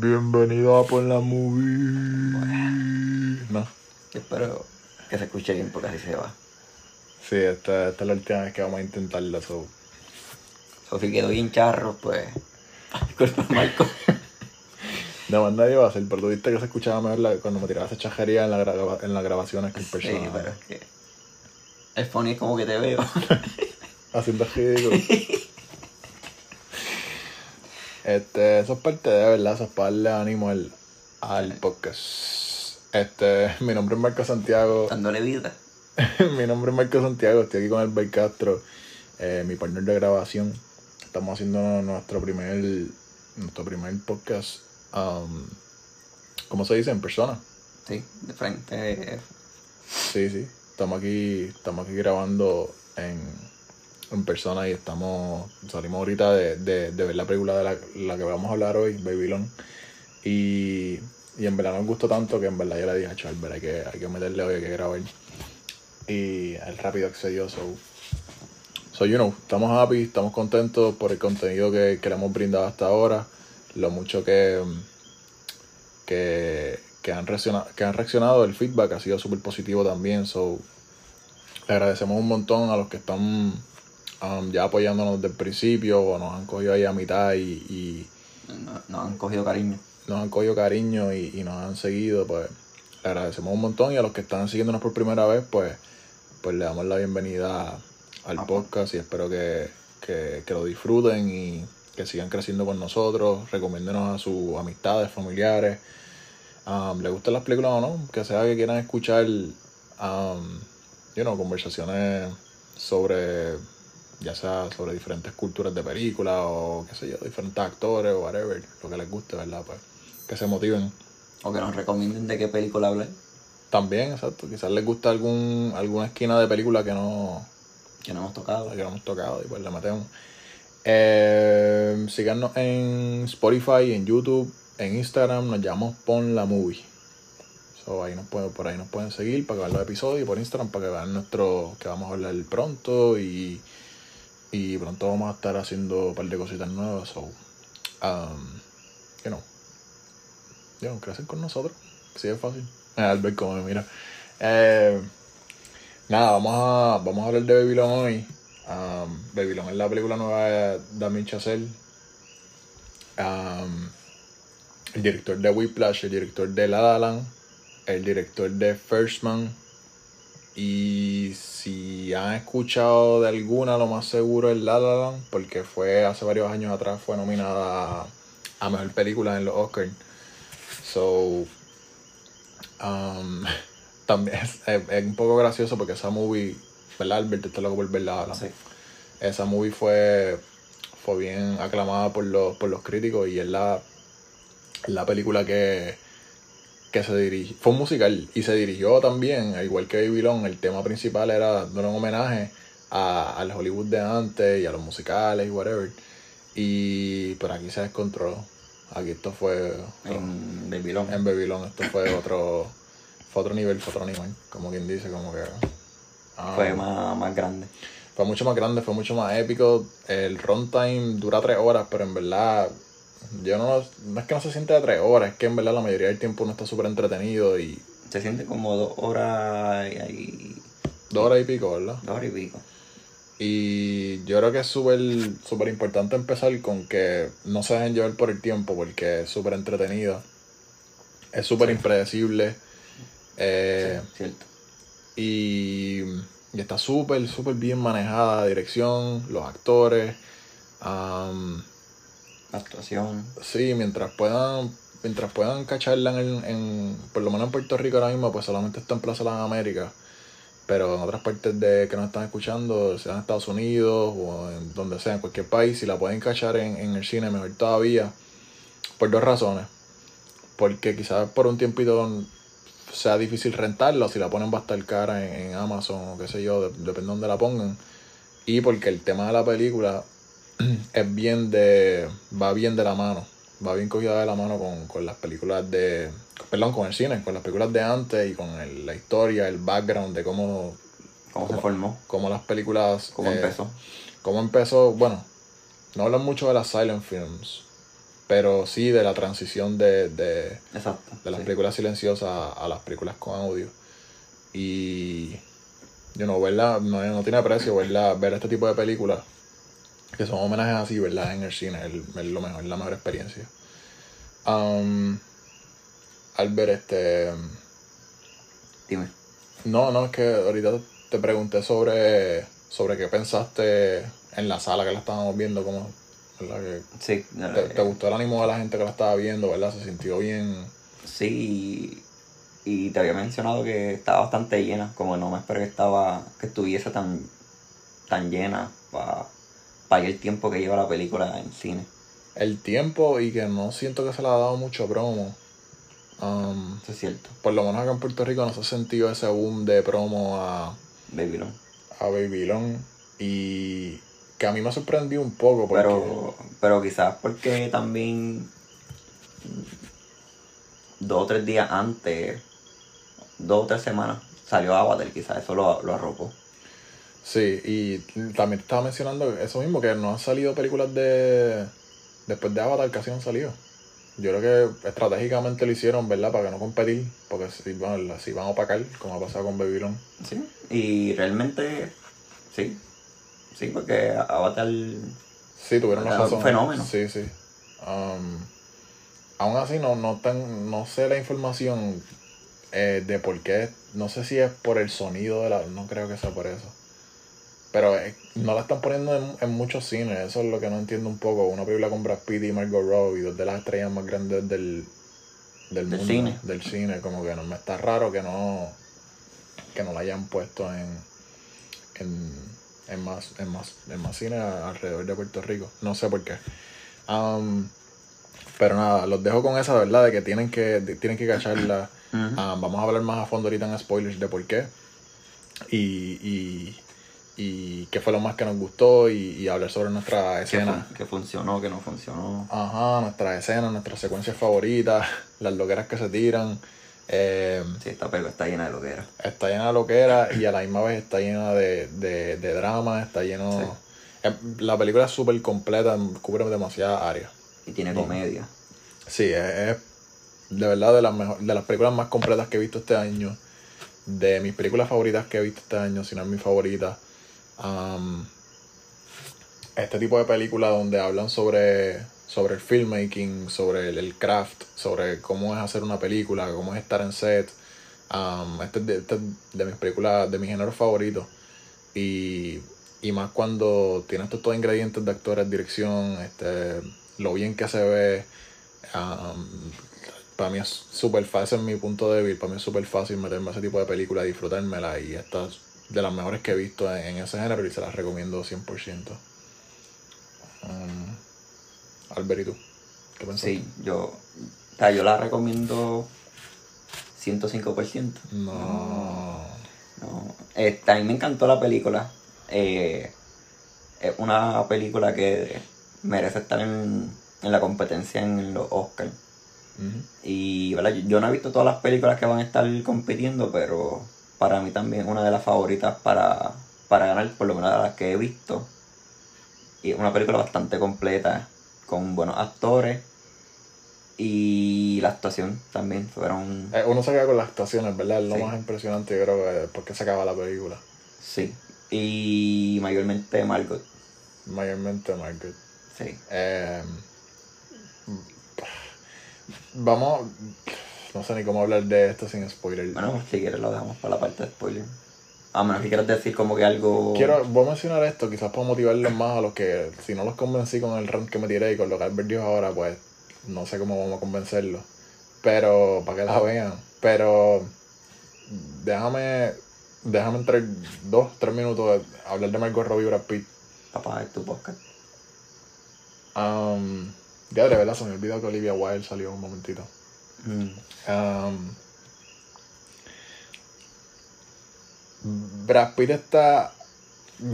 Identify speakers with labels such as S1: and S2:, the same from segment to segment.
S1: Bienvenido a Por la Movie. No.
S2: Yo espero que se escuche bien porque así se va.
S1: Sí, esta, esta es la última vez que vamos a intentarlo. So.
S2: Sofi quedó bien charro, pues. Disculpa, Marco.
S1: De más nadie va a hacer, pero tú viste que se escuchaba mejor la- cuando me tiraba esa chajería en, la en las grabaciones que el
S2: Sí,
S1: personaje.
S2: pero es que. El funny es como que te veo.
S1: Haciendo ridículo. este, eso es parte de verdad, eso es para darle ánimo al, al podcast. Este, mi nombre es Marco Santiago.
S2: Dándole vida.
S1: mi nombre es Marco Santiago, estoy aquí con el Bay Castro, eh, mi partner de grabación. Estamos haciendo nuestro primer, nuestro primer podcast, um, ¿cómo se dice? En persona.
S2: Sí, de frente.
S1: Sí, sí. Estamos aquí, estamos aquí grabando en, en persona y estamos, salimos ahorita de, de, de ver la película de la, la que vamos a hablar hoy, Babylon. Y, y en verdad nos gustó tanto que en verdad yo le dije a Charver, hay que, hay que meterle hoy, hay que grabar. Y él rápido accedió, so, so you know, estamos happy, estamos contentos por el contenido que, que le hemos brindado hasta ahora, lo mucho que, que, que han reaccionado, que han reaccionado, el feedback ha sido súper positivo también, so le agradecemos un montón a los que están um, ya apoyándonos desde el principio o nos han cogido ahí a mitad y, y
S2: no- Nos han cogido cariño.
S1: nos han cogido cariño y, y nos han seguido, pues le agradecemos un montón y a los que están siguiéndonos por primera vez, pues, pues le damos la bienvenida al
S2: Ah,
S1: podcast y espero que, que, que lo disfruten y que sigan creciendo con nosotros, recomiéndenos a sus amistades, familiares, um, les gustan las películas o no, que sea que quieran escuchar, um, you know, conversaciones sobre, ya sea sobre diferentes culturas de películas o qué sé yo, diferentes actores o whatever, lo que les guste, ¿verdad? Pues que se motiven.
S2: O que nos recomienden de qué película hablar.
S1: También, exacto, quizás les gusta algún, alguna esquina de película que no,
S2: Que no hemos tocado.
S1: que no hemos tocado y pues le metemos. Eh, síganos en Spotify, en YouTube, en Instagram, nos llamamos Pon la Movie. So, ahí nos pueden, por ahí nos pueden seguir para que vean los episodios y por Instagram para que vean nuestro, que vamos a hablar pronto y, y pronto vamos a estar haciendo un par de cositas nuevas. So, um, you know, you know, con nosotros, sí es fácil. Albert como mira. Eh, Nada, vamos a, vamos a hablar de Babylon hoy. Um, Babylon es la película nueva de Damien Chazelle. Um, el director de Whiplash, el director de La La el director de First Man. Y si han escuchado de alguna, lo más seguro es La La Land, porque fue hace varios años atrás, fue nominada a, Mejor Película en los Oscars. So, um, también es, es- es un poco gracioso porque esa movie, ¿verdad, Albert? Está loco por verla ahora.
S2: Sí.
S1: Esa movie fue, fue bien aclamada por los, por los críticos y es la, la película que, que se dirigió. Fue un musical y se dirigió también, al igual que Babylon, el tema principal era dar un homenaje a, al Hollywood de antes y a los musicales y whatever. Y pero aquí se descontroló. Aquí esto fue
S2: En Babylon.
S1: en Babylon, esto fue otro, fue otro nivel, fue otro nivel, como quien dice, como que ah,
S2: Fue más, más grande.
S1: fue mucho más grande, fue mucho más épico. El runtime dura tres horas, pero en verdad, yo no, no es que no se siente de tres horas, es que en verdad la mayoría del tiempo uno está súper entretenido y
S2: Se siente como dos horas y,
S1: dos horas y pico, ¿verdad?
S2: dos horas y pico.
S1: Y yo creo que es súper súper importante empezar con que no se dejen llevar por el tiempo porque es súper entretenida. Es súper impredecible. Eh,
S2: Sí, cierto.
S1: y, y está súper, súper bien manejada la dirección, los actores.
S2: Actuación.
S1: sí, mientras puedan mientras puedan cacharla en, en, por lo menos en Puerto Rico ahora mismo, pues solamente está en Plaza Las Américas. Pero en otras partes de que nos están escuchando, sea en Estados Unidos o en donde sea, en cualquier país, si la pueden cachar en, en el cine, mejor todavía. Por dos razones. Porque quizás por un tiempito sea difícil rentarla, o si la ponen va a estar cara en, Amazon o qué sé yo, de- depende de dónde la pongan. Y porque el tema de la película es bien de. va bien de la mano. Va bien cogida de la mano con, con las películas de. Perdón, con el cine, con las películas de antes y con el- la historia, el background de cómo,
S2: ¿Cómo se formó?
S1: cómo las películas.
S2: ¿Cómo
S1: eh,
S2: empezó?
S1: cómo empezó. Bueno, no hablan mucho de las silent films. pero sí de la transición de, de,
S2: Exacto.
S1: de las
S2: sí.
S1: películas silenciosas a, a las películas con audio. Y, you know, verla, no, no tiene precio, verla, ver este tipo de películas, que son homenajes así, ¿verdad? En el cine, es, es lo mejor, la mejor experiencia. Um, Albert, este...
S2: Dime.
S1: No, no, es que ahorita te pregunté sobre, sobre qué pensaste en la sala que la estábamos viendo, como, ¿verdad? Que
S2: Sí.
S1: te,
S2: eh,
S1: te gustó el ánimo de la gente que la estaba viendo, ¿verdad? Se sintió bien.
S2: Sí, y, y te había mencionado que estaba bastante llena, como no me esperé que estaba, que estuviese tan, tan llena para el tiempo que lleva la película en cine.
S1: El tiempo y que no siento que se le ha dado mucho promo. Um,
S2: Eso es cierto,
S1: por lo menos acá en Puerto Rico no se ha sentido ese boom de promo a,
S2: Babylon.
S1: a Babylon y que a mí me sorprendió un poco porque
S2: Pero, pero quizás porque también dos o tres días antes, dos o tres semanas, salió Avatar, quizás eso lo, lo arropó.
S1: Sí, y también te estaba mencionando eso mismo, que no han salido películas de... Después de Avatar casi no han salido. Yo creo que estratégicamente lo hicieron, ¿verdad? Para que no competir, porque si van, si van a opacar, como ha pasado con Babylon.
S2: Sí, y realmente, sí, sí, porque Avatar,
S1: Sí, tuvieron la
S2: Era un
S1: razón.
S2: fenómeno.
S1: Sí, sí. Um, aún así, no, no, tan, no sé la información eh, de por qué. No sé si es por el sonido de la. No creo que sea por eso. Pero eh, no la están poniendo en, en muchos cines. Eso es lo que no entiendo un poco. Una película con Brad Pitt y Margot Robbie, dos de las estrellas más grandes del, del, mundo.
S2: cine.
S1: Del cine. Como que no me está raro que no. Que no la hayan puesto en. En, en más, en más, en más cine alrededor de Puerto Rico. No sé por qué. Um, pero nada, los dejo con esa verdad de que tienen que, de- tienen que cacharla. Ah, vamos a hablar más a fondo ahorita en spoilers de por qué. Y, y, y qué fue lo más que nos gustó y, y hablar sobre nuestra
S2: que,
S1: escena.
S2: fun- que funcionó, que no funcionó.
S1: Ajá, nuestras escenas, nuestras secuencias favoritas, las loqueras que se tiran. Eh,
S2: Sí, esta película está llena de lo que era.
S1: está llena de loquera y a la misma vez está llena de, de, de drama, está lleno...
S2: Sí.
S1: Eh, La película es súper completa, cubre demasiadas áreas.
S2: Y tiene comedia.
S1: Sí, es, es de verdad de las, mejor, de las películas más completas que he visto este año. De mis películas favoritas que he visto este año, si no es mi favorita. Am, este tipo de películas donde hablan sobre, sobre el filmmaking, sobre el, el craft, sobre cómo es hacer una película, cómo es estar en set. Am, este, es de, este es de mis películas, de mis géneros favoritos. Y, y más cuando tiene estos todos ingredientes de actores, dirección, este, lo bien que se ve. am, para mí es súper fácil, es mi punto débil. Para mí es súper fácil meterme a ese tipo de película, disfrutármela. Y esta es de las mejores que he visto en, en ese género y se las recomiendo 100%. Um, Albert, ¿y tú? ¿Qué pensaste?
S2: Sí, yo, o sea, yo la recomiendo 105%.
S1: No.
S2: No, este, a mí me encantó la película. Eh, es una película que merece estar en, en la competencia en los Oscars. Y ¿verdad? Yo, yo no he visto todas las películas que van a estar compitiendo, pero para mí también una de las favoritas para, para ganar, por lo menos de las que he visto. Y es una película bastante completa, con buenos actores. Y la actuación también fueron...
S1: Eh, uno se queda con las actuaciones, ¿verdad? Es lo
S2: Sí.
S1: más impresionante, yo creo, que después que se acaba la película.
S2: Sí. Y mayormente Margot.
S1: Mayormente Margaret.
S2: Sí.
S1: Eh, vamos, no sé ni cómo hablar de esto sin spoiler.
S2: Bueno, si quieres lo dejamos para la parte de spoiler. A menos que quieras decir como que algo...
S1: Quiero, voy a mencionar esto, quizás para motivarlos más a los que, si no los convencí con el rant que me tiré y con lo que Albert dijo ahora, pues no sé cómo vamos a convencerlos. Pero, para que la vean. Pero, déjame, déjame entrar dos, tres minutos a hablar de Margot Robbie y Brad Pitt.
S2: Papá, es tu podcast.
S1: Um, ya de verdad se me olvidó que Olivia Wilde salió un momentito.
S2: Mm.
S1: Um, Brad Pitt está.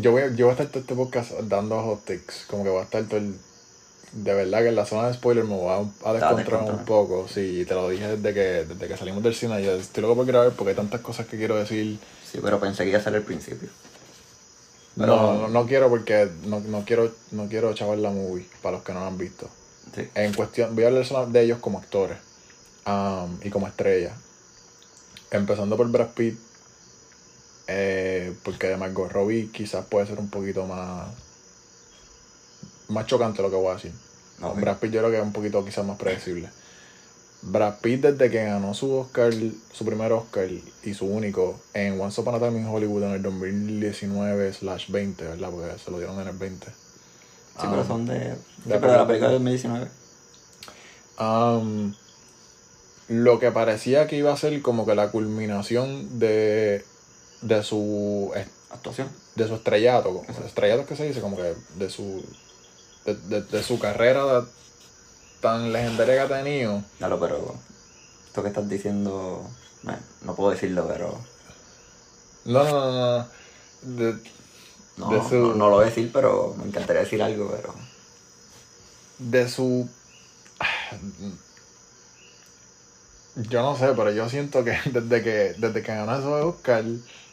S1: Yo voy, a- yo voy a estar todo este podcast dando hot takes. Como que voy a estar todo el. De verdad que en la zona de spoiler me voy a, a descontrolar un poco. Sí, te lo dije desde que, desde que salimos del cine. Yo estoy loco por grabar porque hay tantas cosas que quiero decir.
S2: Sí, pero pensé que iba a ser el principio. Pero-
S1: No, no, no quiero porque no, no quiero no quiero chavar la movie para los que no la han visto.
S2: Sí.
S1: En cuestión, voy a hablar de ellos como actores um, y como estrellas. Empezando por Brad Pitt, eh, porque de Margot Robbie quizás puede ser un poquito más más chocante lo que voy a decir. Brad Pitt yo creo que es un poquito quizás más predecible. Brad Pitt desde que ganó su Oscar, su primer Oscar y su único en Once Upon a Time in Hollywood en el 2019/20, ¿verdad? Porque se lo dieron en el 20.
S2: Sí, pero son de. Sí,
S1: de
S2: pero de la
S1: película.
S2: película de 2019.
S1: Um, lo que parecía que iba a ser como que la culminación de, de su
S2: Actuación.
S1: de su estrellato, como- estrellato es que se dice, como que de su de, de- de su carrera tan legendaria que ha tenido.
S2: Claro, pero. Esto que estás diciendo. bueno, no puedo decirlo, pero.
S1: No, no, no, no. De,
S2: No,
S1: De su-
S2: no, no lo voy a decir, pero me encantaría decir algo, pero.
S1: de su yo no sé, pero yo siento que desde que desde que ganó ese Oscar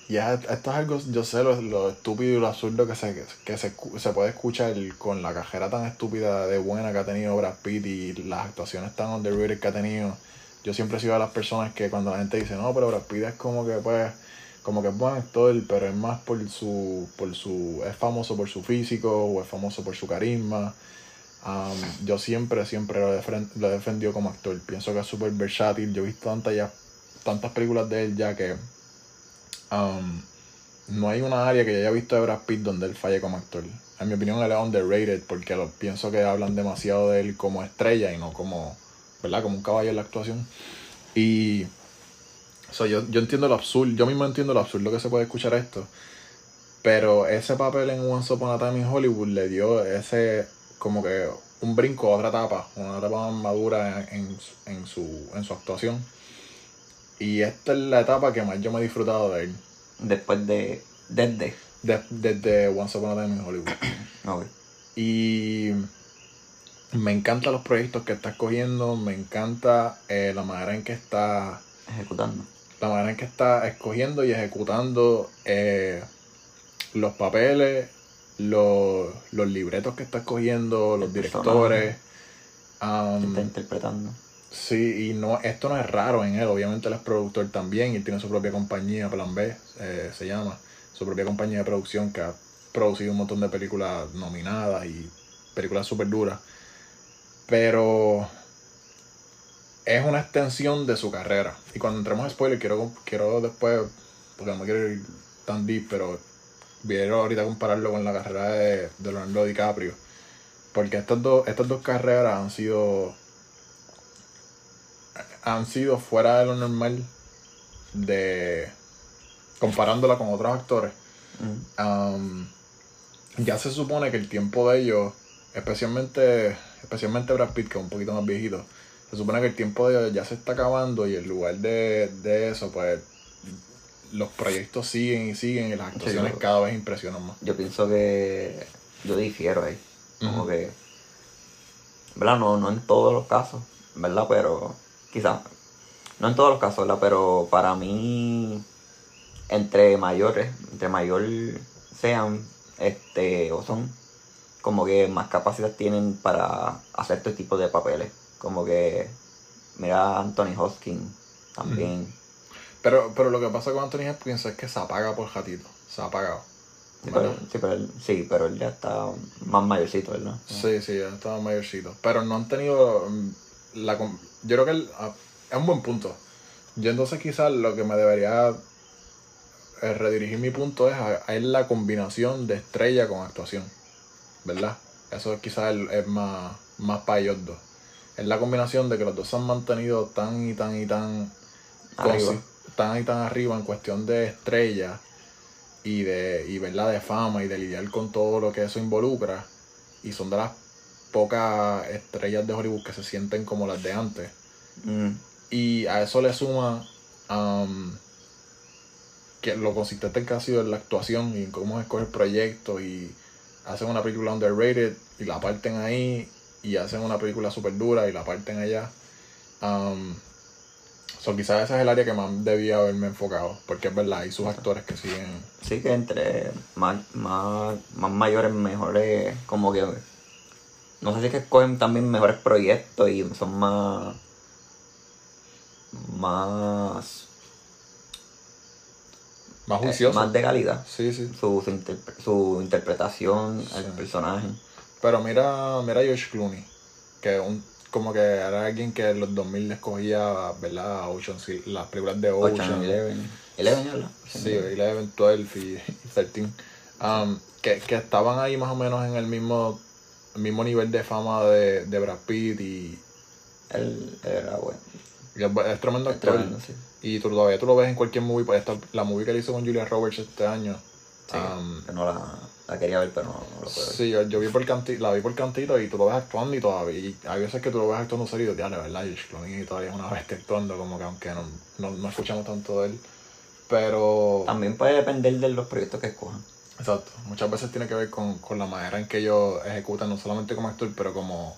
S1: ya esto es algo, yo sé lo, lo estúpido y lo absurdo que se que se, se puede escuchar con la cajera tan estúpida de buena que ha tenido Brad Pitt y las actuaciones tan underrated que ha tenido. Yo siempre he sido de las personas que cuando la gente dice, no, pero Brad Pitt es como que pues como que es buen actor, pero es más por su por su es famoso por su físico o es famoso por su carisma. Yo siempre, siempre lo, defren- lo he defendido como actor. Pienso que es súper versátil. Yo he visto tantas, ya, tantas películas de él ya que no hay una área que yo haya visto de Brad Pitt donde él falle como actor. En mi opinión, él es underrated porque pienso que hablan demasiado de él como estrella y no como, ¿verdad? Como un caballo en la actuación. Y so, yo, yo entiendo lo absurdo, yo mismo entiendo lo absurdo que se puede escuchar esto. Pero ese papel en Once Upon a Time in Hollywood le dio ese como que un brinco a otra etapa, una etapa más madura en, en, su- en su, en su actuación. Y esta es la etapa que más yo me he disfrutado de él.
S2: Después de. Desde.
S1: de- Desde Once Upon a Time in Hollywood.
S2: Ok.
S1: Y me encantan los proyectos que está escogiendo, me encanta eh, la manera en que está
S2: Ejecutando.
S1: la manera en que está escogiendo y ejecutando eh, los papeles, los, los libretos que está escogiendo, los directores.
S2: Que
S1: um,
S2: está interpretando.
S1: sí, y no, esto no es raro en él, obviamente él es productor también y tiene su propia compañía, Plan B eh, se llama, su propia compañía de producción que ha producido un montón de películas nominadas y películas súper duras. Pero es una extensión de su carrera. Y cuando entremos a spoiler, quiero, quiero después, porque no quiero ir tan deep, pero quiero ahorita compararlo con la carrera de, de Leonardo DiCaprio. Porque estas dos, estas dos carreras han sido. han sido fuera de lo normal de. comparándola con otros actores. Um, ya se supone que el tiempo de ellos, especialmente, especialmente Brad Pitt, que es un poquito más viejito, se supone que el tiempo de ellos ya se está acabando y en lugar de, de eso, pues los proyectos siguen y siguen y las actuaciones
S2: yo-
S1: cada vez impresionan más.
S2: Yo pienso que. Yo difiero ahí. Como que. ¿Verdad? No, no en todos los casos, ¿verdad? Pero. Quizás. No en todos los casos, ¿verdad? Pero para mí. Entre mayores, entre mayor sean, este, o son, como que más capacidad tienen para hacer este tipo de papeles. Como que. Mira Anthony Hopkins también.
S1: Pero, pero lo que pasa con Anthony Hopkins es que se apaga por ratito, se ha apagado.
S2: Sí, pero, sí, pero él, sí, pero él ya está más mayorcito, ¿verdad?
S1: Sí, sí, ya estaba mayorcito. Pero no han tenido mm, la... Yo creo que el- ah, es un buen punto. Yo entonces quizás lo que me debería eh, redirigir mi punto es a, a la combinación de estrella con actuación. ¿Verdad? Eso quizás es, es más, más para ellos dos. Es la combinación de que los dos se han mantenido tan y tan y tan
S2: Arriba.
S1: Tan y tan arriba en cuestión de estrella y de y verdad de fama y de lidiar con todo lo que eso involucra y son de las pocas estrellas de Hollywood que se sienten como las de antes.
S2: Mm,
S1: y a eso le suma um, que lo consistente que ha sido en la actuación y en cómo escoger proyectos y hacen una película underrated y la parten ahí y hacen una película super dura y la parten allá. Um, so quizás ese es el área que más debía haberme enfocado, porque es verdad, hay sus actores que siguen.
S2: Sí, que entre más, más, más mayores, mejores, como que no sé si es que escogen también mejores proyectos y son más. más.
S1: Más
S2: eh,
S1: juicioso.
S2: más de calidad.
S1: Sí, sí.
S2: Su, su, interpre- su interpretación al
S1: Sí.
S2: personaje.
S1: Pero mira, mira a George Clooney, que un, como que era alguien que en los 2000 le escogía, ¿verdad? Ocean, sí, las películas de
S2: 8
S1: Ocean.
S2: 11, 11, ¿verdad?
S1: Sí, 11, 12 y, y 13. Um, que, que estaban ahí más o menos en el mismo, el mismo nivel de fama de, de Brad Pitt y,
S2: Él, era bueno.
S1: es, es tremendo
S2: Es
S1: actor.
S2: tremendo, sí.
S1: Y tú todavía tú lo ves en cualquier movie, pues esta, la movie que él hizo con Julia Roberts este año.
S2: Sí,
S1: um,
S2: que no la, la quería ver, pero no, no lo puedo ver.
S1: Sí, yo, yo vi por canti, la vi por cantito y tú lo ves actuando y todavía. Y hay veces que tú lo ves actuando serio y dices, ¿verdad? George Clooney todavía es una bestia actuando, como que aunque no, no, no escuchamos tanto de él. Pero.
S2: También puede depender de los proyectos que escojan.
S1: Exacto. Muchas veces tiene que ver con, con la manera en que ellos ejecutan, no solamente como actor, pero como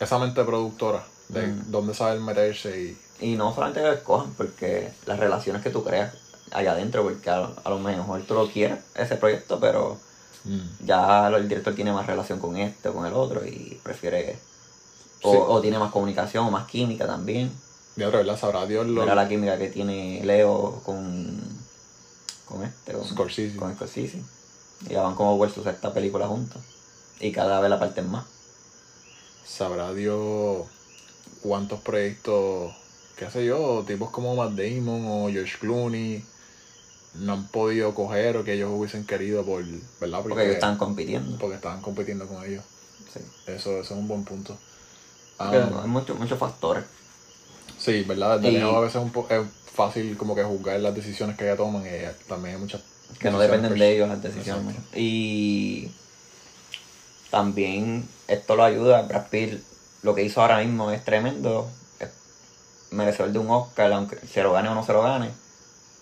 S1: esa mente productora, de
S2: Mm.
S1: dónde saber meterse y.
S2: Y no solamente que lo escojan, porque las relaciones que tú creas allá adentro, porque a, a lo mejor tú lo quieres, ese proyecto, pero
S1: Mm.
S2: ya el director tiene más relación con este o con el otro y prefiere. O,
S1: Sí.
S2: o tiene más comunicación o más química también.
S1: De otra verdad, sabrá Dios lo.
S2: Mira la química que tiene Leo con. con este, con
S1: Scorsese.
S2: Con Scorsese. Y ya van como por su sexta película juntos. Y cada vez la parten más.
S1: Sabrá Dios cuántos proyectos, qué sé yo, tipos como Matt Damon o George Clooney no han podido coger o que ellos hubiesen querido por, ¿verdad?
S2: Porque ellos están compitiendo.
S1: porque estaban compitiendo con ellos.
S2: Sí.
S1: Eso, eso es un buen punto.
S2: Porque
S1: Um,
S2: hay muchos muchos factores.
S1: sí, ¿verdad?
S2: Y-
S1: a veces es, un po- es fácil como que juzgar las decisiones que ellas toman y también hay muchas
S2: Que no dependen de ellos las decisiones.
S1: Exacto.
S2: Y también esto lo ayuda. Brad Pitt, lo que hizo ahora mismo es tremendo. Es merecedor de un Oscar, aunque se lo gane o no se lo gane.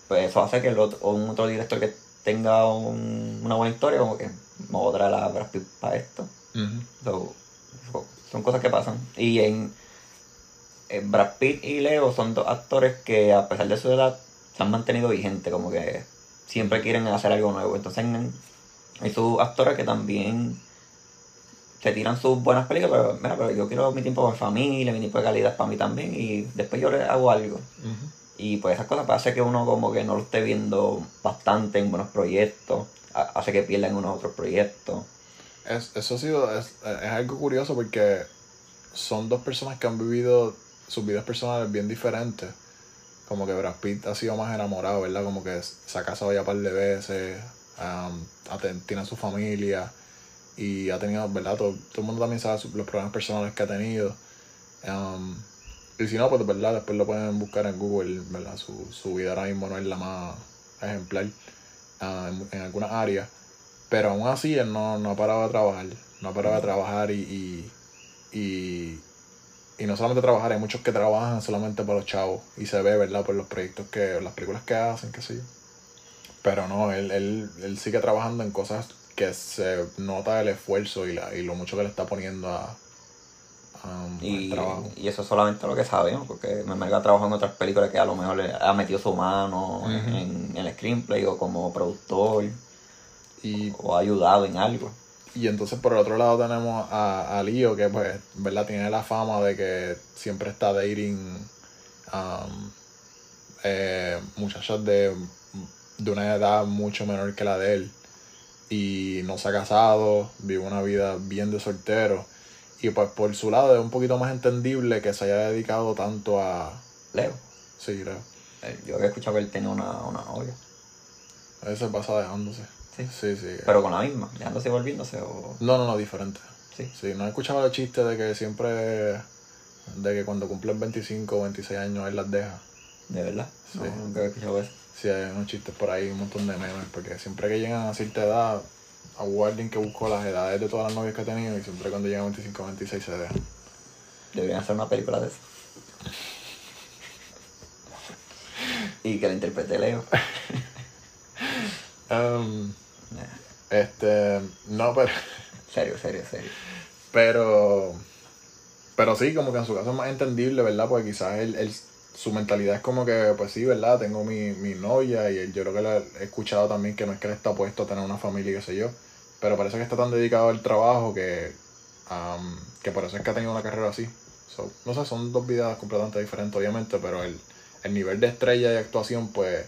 S2: Pues eso hace que el otro, o un otro director que tenga un- una buena historia, como que me voy a traer a Brad Pitt para esto.
S1: Ujú.
S2: So, so- son cosas que pasan. Y en, en Brad Pitt y Leo son dos actores que a pesar de su edad se han mantenido vigentes, como que siempre quieren hacer algo nuevo. Entonces en- hay sus actores que también se tiran sus buenas películas, pero mira, pero yo quiero mi tiempo con mi familia, mi tiempo de calidad para mí también, y después yo hago algo. Y pues esas cosas hace que uno como que no lo esté viendo bastante en buenos proyectos, ha- hace que pierda en unos otros proyectos.
S1: Es- eso ha sido, es, es algo curioso porque son dos personas que han vivido sus vidas personales bien diferentes. Como que Brad Pitt ha sido más enamorado, ¿verdad? Como que se ha casado ya un par de veces, um, tiene su familia y ha tenido, ¿verdad? Todo, todo el mundo también sabe los problemas personales que ha tenido. Y si no, pues, ¿verdad? Después lo pueden buscar en Google, ¿verdad? Su, su vida ahora mismo no es la más ejemplar ah, en, algunas áreas. Pero aún así él no, no ha parado de trabajar. No ha parado de trabajar y, y, y, y no solamente trabajar, hay muchos que trabajan solamente para los chavos. Y se ve, ¿verdad? Por los proyectos que, las películas que hacen, que sí. Pero no, él, él, él sigue trabajando en cosas que se nota el esfuerzo y, la, y lo mucho que le está poniendo a,
S2: Y,
S1: trabajo.
S2: y eso es solamente lo que sabemos, porque Memelga ha trabajado en otras películas que a lo mejor le ha metido su mano en, en el screenplay o como productor
S1: Y
S2: o ha ayudado en algo.
S1: Y entonces por el otro lado tenemos a, a Leo, que pues, ¿verdad? Tiene la fama de que siempre está dating um, eh, muchachas de, de una edad mucho menor que la de él. Y no se ha casado, vive una vida bien de soltero. Y pues por su lado es un poquito más entendible que se haya dedicado tanto a...
S2: Leo,
S1: Sí, creo.
S2: eh, yo había escuchado que él tenía una, una novia,
S1: A veces pasa dejándose.
S2: Sí.
S1: Sí, sí.
S2: pero con la misma, dejándose y volviéndose o...
S1: No, no, no, diferente.
S2: Sí.
S1: Sí, no he escuchado el chiste de que siempre, de que cuando cumplen 25 o 26 años él las deja.
S2: ¿De verdad?
S1: Sí.
S2: No, nunca había escuchado eso.
S1: Sí, hay unos chistes por ahí, un montón de memes, porque siempre que llegan a cierta edad, hubo alguien que buscó las edades de todas las novias que ha tenido y siempre cuando llegan a 25 o 26 se dejan.
S2: Deberían hacer una película de eso. y que la interprete Leo.
S1: Um,
S2: Nah,
S1: este, no, pero,
S2: serio, serio, serio.
S1: pero, pero sí, como que en su caso es más entendible, ¿verdad? Porque quizás él, él- su mentalidad es como que, pues sí, ¿verdad? Tengo mi, mi novia y él- yo creo que le he escuchado también que no es que él está puesto a tener una familia y qué sé yo, pero parece que está tan dedicado al trabajo que, Um, que por eso es que ha tenido una carrera así. So, no sé, son dos vidas completamente diferentes, obviamente, pero el, el nivel de estrella y actuación, pues,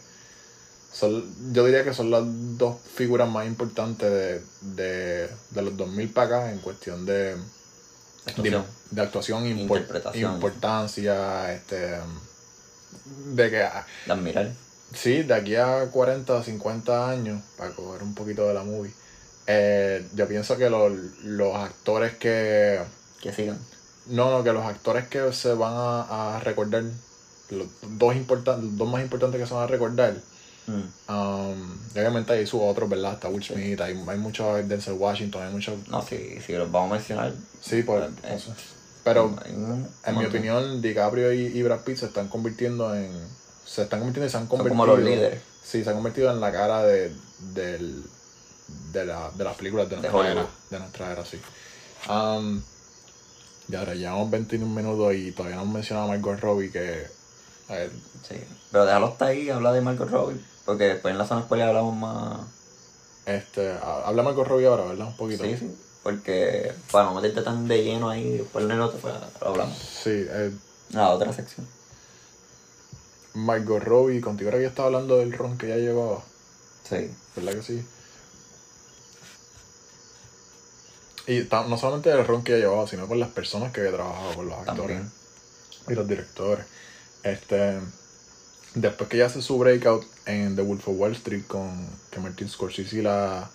S1: son, yo diría que son las dos figuras más importantes de, de, de los 2000 para acá en cuestión de
S2: Actuación.
S1: de, de actuación,
S2: Interpretación.
S1: importancia, este, de que,
S2: De admirar.
S1: sí, de aquí a 40 o 50 años, para coger un poquito de la movie, eh, yo pienso que los, los actores que,
S2: Que sigan.
S1: no, no, que los actores que se van a, a recordar, los dos, los dos más importantes que se van a recordar,
S2: Mm.
S1: um, obviamente hay sus otros, ¿verdad? Está Will Smith, hay, hay muchos Denzel Washington, hay muchos,
S2: No, si, si los vamos a mencionar.
S1: sí, pues,
S2: Eh,
S1: no sé. Pero En mi opinión, DiCaprio y, y Brad Pitt se están convirtiendo en. Se están convirtiendo y se han
S2: Son
S1: convertido.
S2: como los líderes.
S1: Sí, se han convertido en la cara de, del, de, la, de las películas de
S2: De
S1: nuestra era. De nuestra era, sí. Um, y ahora llevamos 21 minutos y todavía no hemos mencionado a Margot Robbie que. A ver,
S2: Sí. Pero déjalo hasta ahí, habla de Margot Robbie. Porque después en la zona spoiler hablamos más.
S1: este, ha- habla Margot Robbie ahora, ¿verdad? Un poquito.
S2: Sí, sí. Porque para no meterte tan de lleno ahí, después en el otro pues, lo hablamos.
S1: Sí, eh,
S2: La otra sección.
S1: Margot Robbie, contigo ahora que estaba hablando del ron que ya llevaba.
S2: Sí.
S1: ¿Verdad que sí? Y no solamente el ron que ella llevaba, sino con las personas que había trabajado, con los actores
S2: También.
S1: y los directores. Este, después que ella hace su breakout en The Wolf of Wall Street, con que Martin Scorsese la,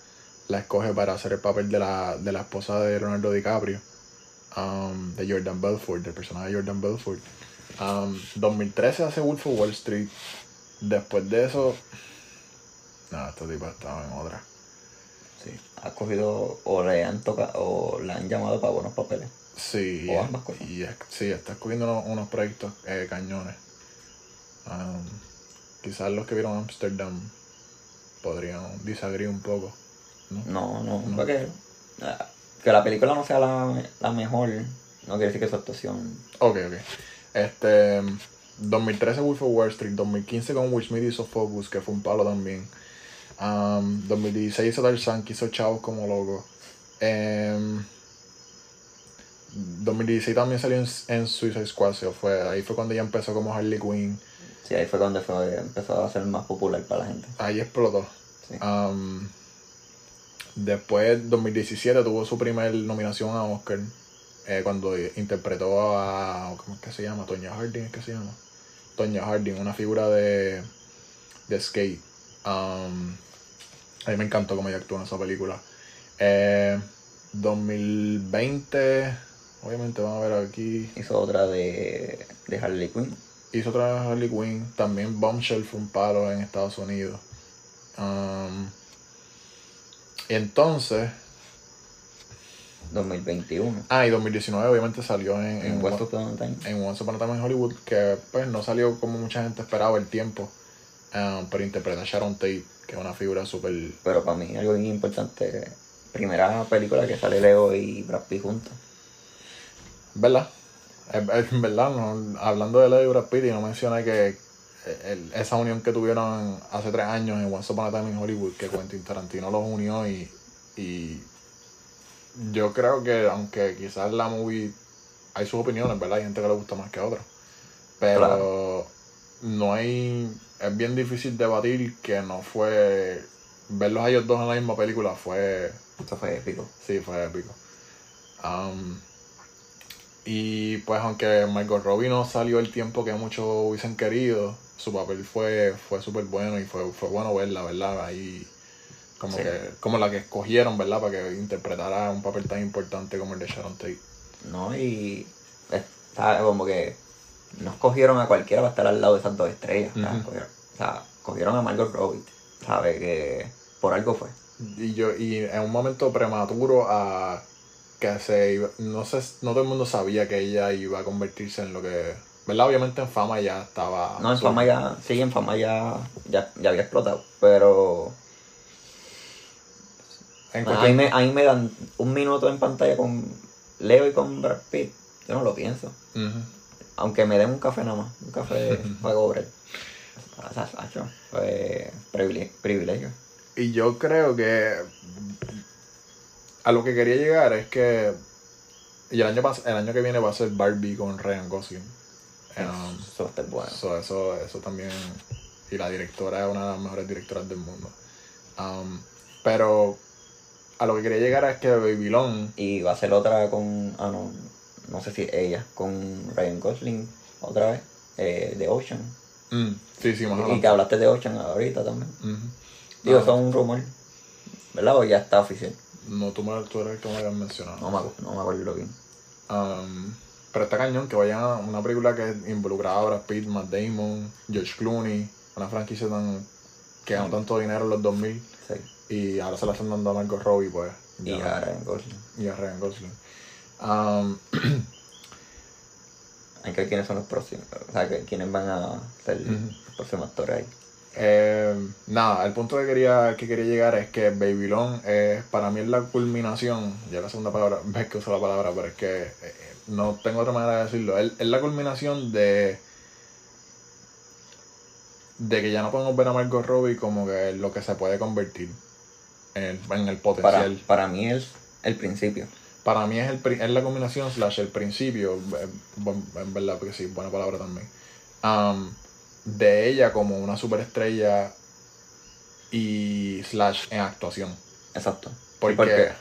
S1: la escoge para hacer el papel de la, de la esposa de Leonardo DiCaprio, um, de Jordan Belfort, del personaje de Jordan Belfort. Um, 2013 hace Wolf of Wall Street. Después de eso, no, esta tipa estaba en otra.
S2: Sí. Ha cogido o le han tocado o la han llamado para buenos papeles.
S1: Sí,
S2: O ambas cosas.
S1: y es- sí, está escogiendo unos, unos proyectos eh, cañones. Um, quizás los que vieron Amsterdam podrían disagregar un poco. ¿No?
S2: No, no, porque que la película no sea la, la mejor, no quiere decir que su actuación.
S1: Ok, ok. Este, 2013 Wolf of Wall Street, 2015 con Will Smith hizo Focus, que fue un palo también. Um, 2016 hizo Tarzan, que hizo Chavos como loco. Em, 2016 también salió en, en Suicide Squad, so fue, ahí fue cuando ella empezó como Harley Quinn.
S2: Sí, ahí fue donde fue, empezó a ser más popular para la gente.
S1: Ahí explotó.
S2: Sí.
S1: Um, después, 2017 tuvo su primer nominación a Oscar eh, cuando interpretó a. ¿Cómo es que se llama? Tonya Harding, ¿es que se llama? Tonya Harding, una figura de, de skate. Um, a mí me encantó cómo ella actuó en esa película. Eh, 2020, obviamente vamos a ver aquí.
S2: Hizo otra de, de Harley Quinn.
S1: Hizo otra vez Harley Quinn. También Bombshell fue un palo en Estados Unidos. Um, entonces.
S2: 2021.
S1: Ah, y 2019 obviamente salió en, en,
S2: En West of Time.
S1: en Once Upon a Time Hollywood. Que pues no salió como mucha gente esperaba el tiempo. um, pero interpreta a Sharon Tate, que es una figura súper.
S2: Pero para mí algo bien importante. Primera película que sale Leo y Brad Pitt juntos.
S1: ¿Verdad? Es verdad, no, hablando de Leo y Brad Pitt, y no mencioné que el- esa unión que tuvieron hace tres años en Once Upon a Time in Hollywood, que Quentin Tarantino los unió y, y yo creo que aunque quizás la movie hay sus opiniones, ¿verdad? Hay gente que le gusta más que a otra. Pero
S2: Claro.
S1: no hay, es bien difícil debatir que no fue, verlos a ellos dos en la misma película fue
S2: Esto fue épico.
S1: Sí, fue épico. Um, y pues aunque Margot Robbie no salió el tiempo que muchos hubiesen querido, su papel fue, fue súper bueno y fue, fue bueno verla, ¿verdad? Ahí como
S2: Sí.
S1: que, como la que escogieron, ¿verdad? Para que interpretara un papel tan importante como el de Sharon Tate.
S2: ¿No? Y está como que no escogieron a cualquiera para estar al lado de esas dos estrellas. o sea,
S1: Ujú.
S2: cogieron, o sea, cogieron a Margot Robbie. ¿Sabe? Que por algo fue.
S1: Y yo, y en un momento prematuro a que se iba- no sé, no todo el mundo sabía que ella iba a convertirse en lo que, ¿verdad? Obviamente en fama ya estaba.
S2: No, en fama ya, sí, en fama ya, ya, ya había explotado. Pero
S1: en
S2: a mí,
S1: cuestión-
S2: me, a mí me dan un minuto en pantalla con Leo y con Brad Pitt. Yo no lo pienso. Aunque me den un café nada más. Un café para cobrar. Fue privile- privilegio.
S1: Y yo creo que a lo que quería llegar es que Y el año, pas- el año que viene va a ser Barbie con Ryan Gosling. Um,
S2: Eso va a estar bueno.
S1: So, eso, eso también. Y la directora es una de las mejores directoras del mundo. Um, pero a lo que quería llegar es que Babylon.
S2: Y va a ser otra con. Ah, no. No sé si ella. Con Ryan Gosling. Otra vez. Eh, de Ocean.
S1: Mm, sí, sí, más
S2: Y que hablaste de Ocean ahorita también. Digo,
S1: No,
S2: eso es un rumor. ¿Verdad? O ya está oficial.
S1: No, tú, me, tú eres el que me habías mencionado.
S2: No me, no me acuerdo bien.
S1: Um, pero está cañón que vayan a una película que involucraba a Brad Pitt, Matt Damon, George Clooney, una franquicia tan, que ganó tanto dinero en los 2000
S2: Sí.
S1: y ahora se la están dando a Margot Robbie, pues.
S2: Y a Ryan Gosling.
S1: y a Ryan Gosling. Um,
S2: Hay que ver quiénes son los próximos. O sea, quiénes van a ser los próximos actores ahí.
S1: Eh, nada, el punto que quería, que quería llegar es que Babylon es, para mí es la culminación, ya la segunda palabra, ves que uso la palabra, pero es que eh, no tengo otra manera de decirlo, es, es la culminación de de que ya no podemos ver a Margot Robbie como que lo que se puede convertir en el, en el
S2: Para,
S1: potencial.
S2: para mí es el principio.
S1: Para mí es, el, es la combinación slash el principio, eh, en verdad, porque sí, buena palabra también, um, de ella como una superestrella y slash en actuación.
S2: Exacto.
S1: Porque,
S2: porque-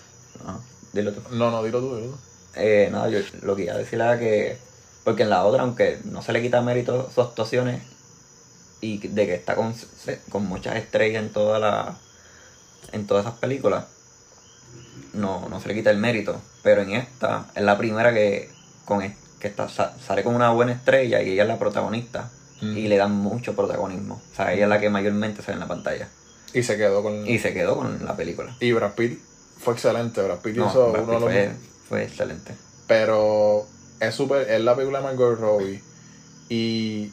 S2: Ajá. Dilo tú.
S1: no, no, dilo tú, dilo tú.
S2: Eh, nada, yo lo que iba a decir era que. Porque en la otra, aunque no se le quita mérito sus actuaciones y de que está con, con muchas estrellas en toda la en todas esas películas, no, no se le quita el mérito. Pero en esta es la primera que con que está, sa- sale con una buena estrella y ella es la protagonista.
S1: Mm.
S2: Y le dan mucho protagonismo. O sea, ella es la que mayormente se ve en la pantalla.
S1: Y se quedó con...
S2: Y se quedó con la película.
S1: Y Brad Pitt fue excelente, Brad Pitt
S2: No,
S1: hizo
S2: Brad
S1: uno de
S2: Pitt
S1: los...
S2: fue, fue excelente.
S1: Pero es super, es la película de Margot Robbie. Y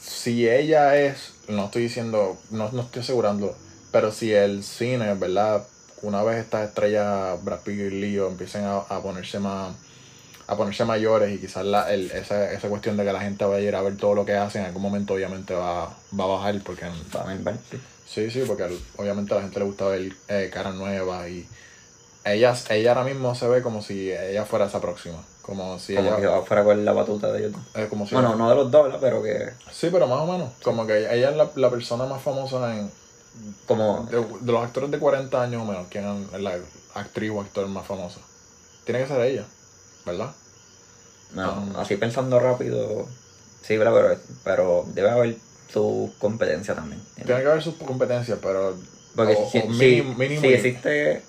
S1: si ella es, no estoy diciendo, no, no estoy asegurando, pero si el cine, ¿verdad? Una vez estas estrellas, Brad Pitt y Leo, empiecen a, a ponerse más a ponerse mayores y quizás la, el, esa, esa cuestión de que la gente vaya a ir a ver todo lo que hacen, en algún momento obviamente va, va a bajar porque
S2: ¿vale? Sí.
S1: Sí, sí, porque obviamente a la gente le gusta ver eh, caras nuevas y ella, ella ahora mismo se ve como si ella fuera esa próxima. Como si
S2: Como
S1: ella.
S2: que va fuera con la batuta de ellos
S1: eh, como si
S2: Bueno, no de los dos, ¿verdad? Pero que
S1: Sí, pero más o menos. Como que ella es la, la persona más famosa en,
S2: como
S1: de, de los actores de 40 años o menos. ¿Quién es la actriz o actor más famosa? Tiene que ser ella, ¿verdad?
S2: no, así pensando rápido, sí. Pero, pero debe haber su competencia también.
S1: Tiene que haber sus competencias, pero.
S2: Porque
S1: o-
S2: si,
S1: o
S2: si-
S1: mínimo- mínimo-
S2: si existe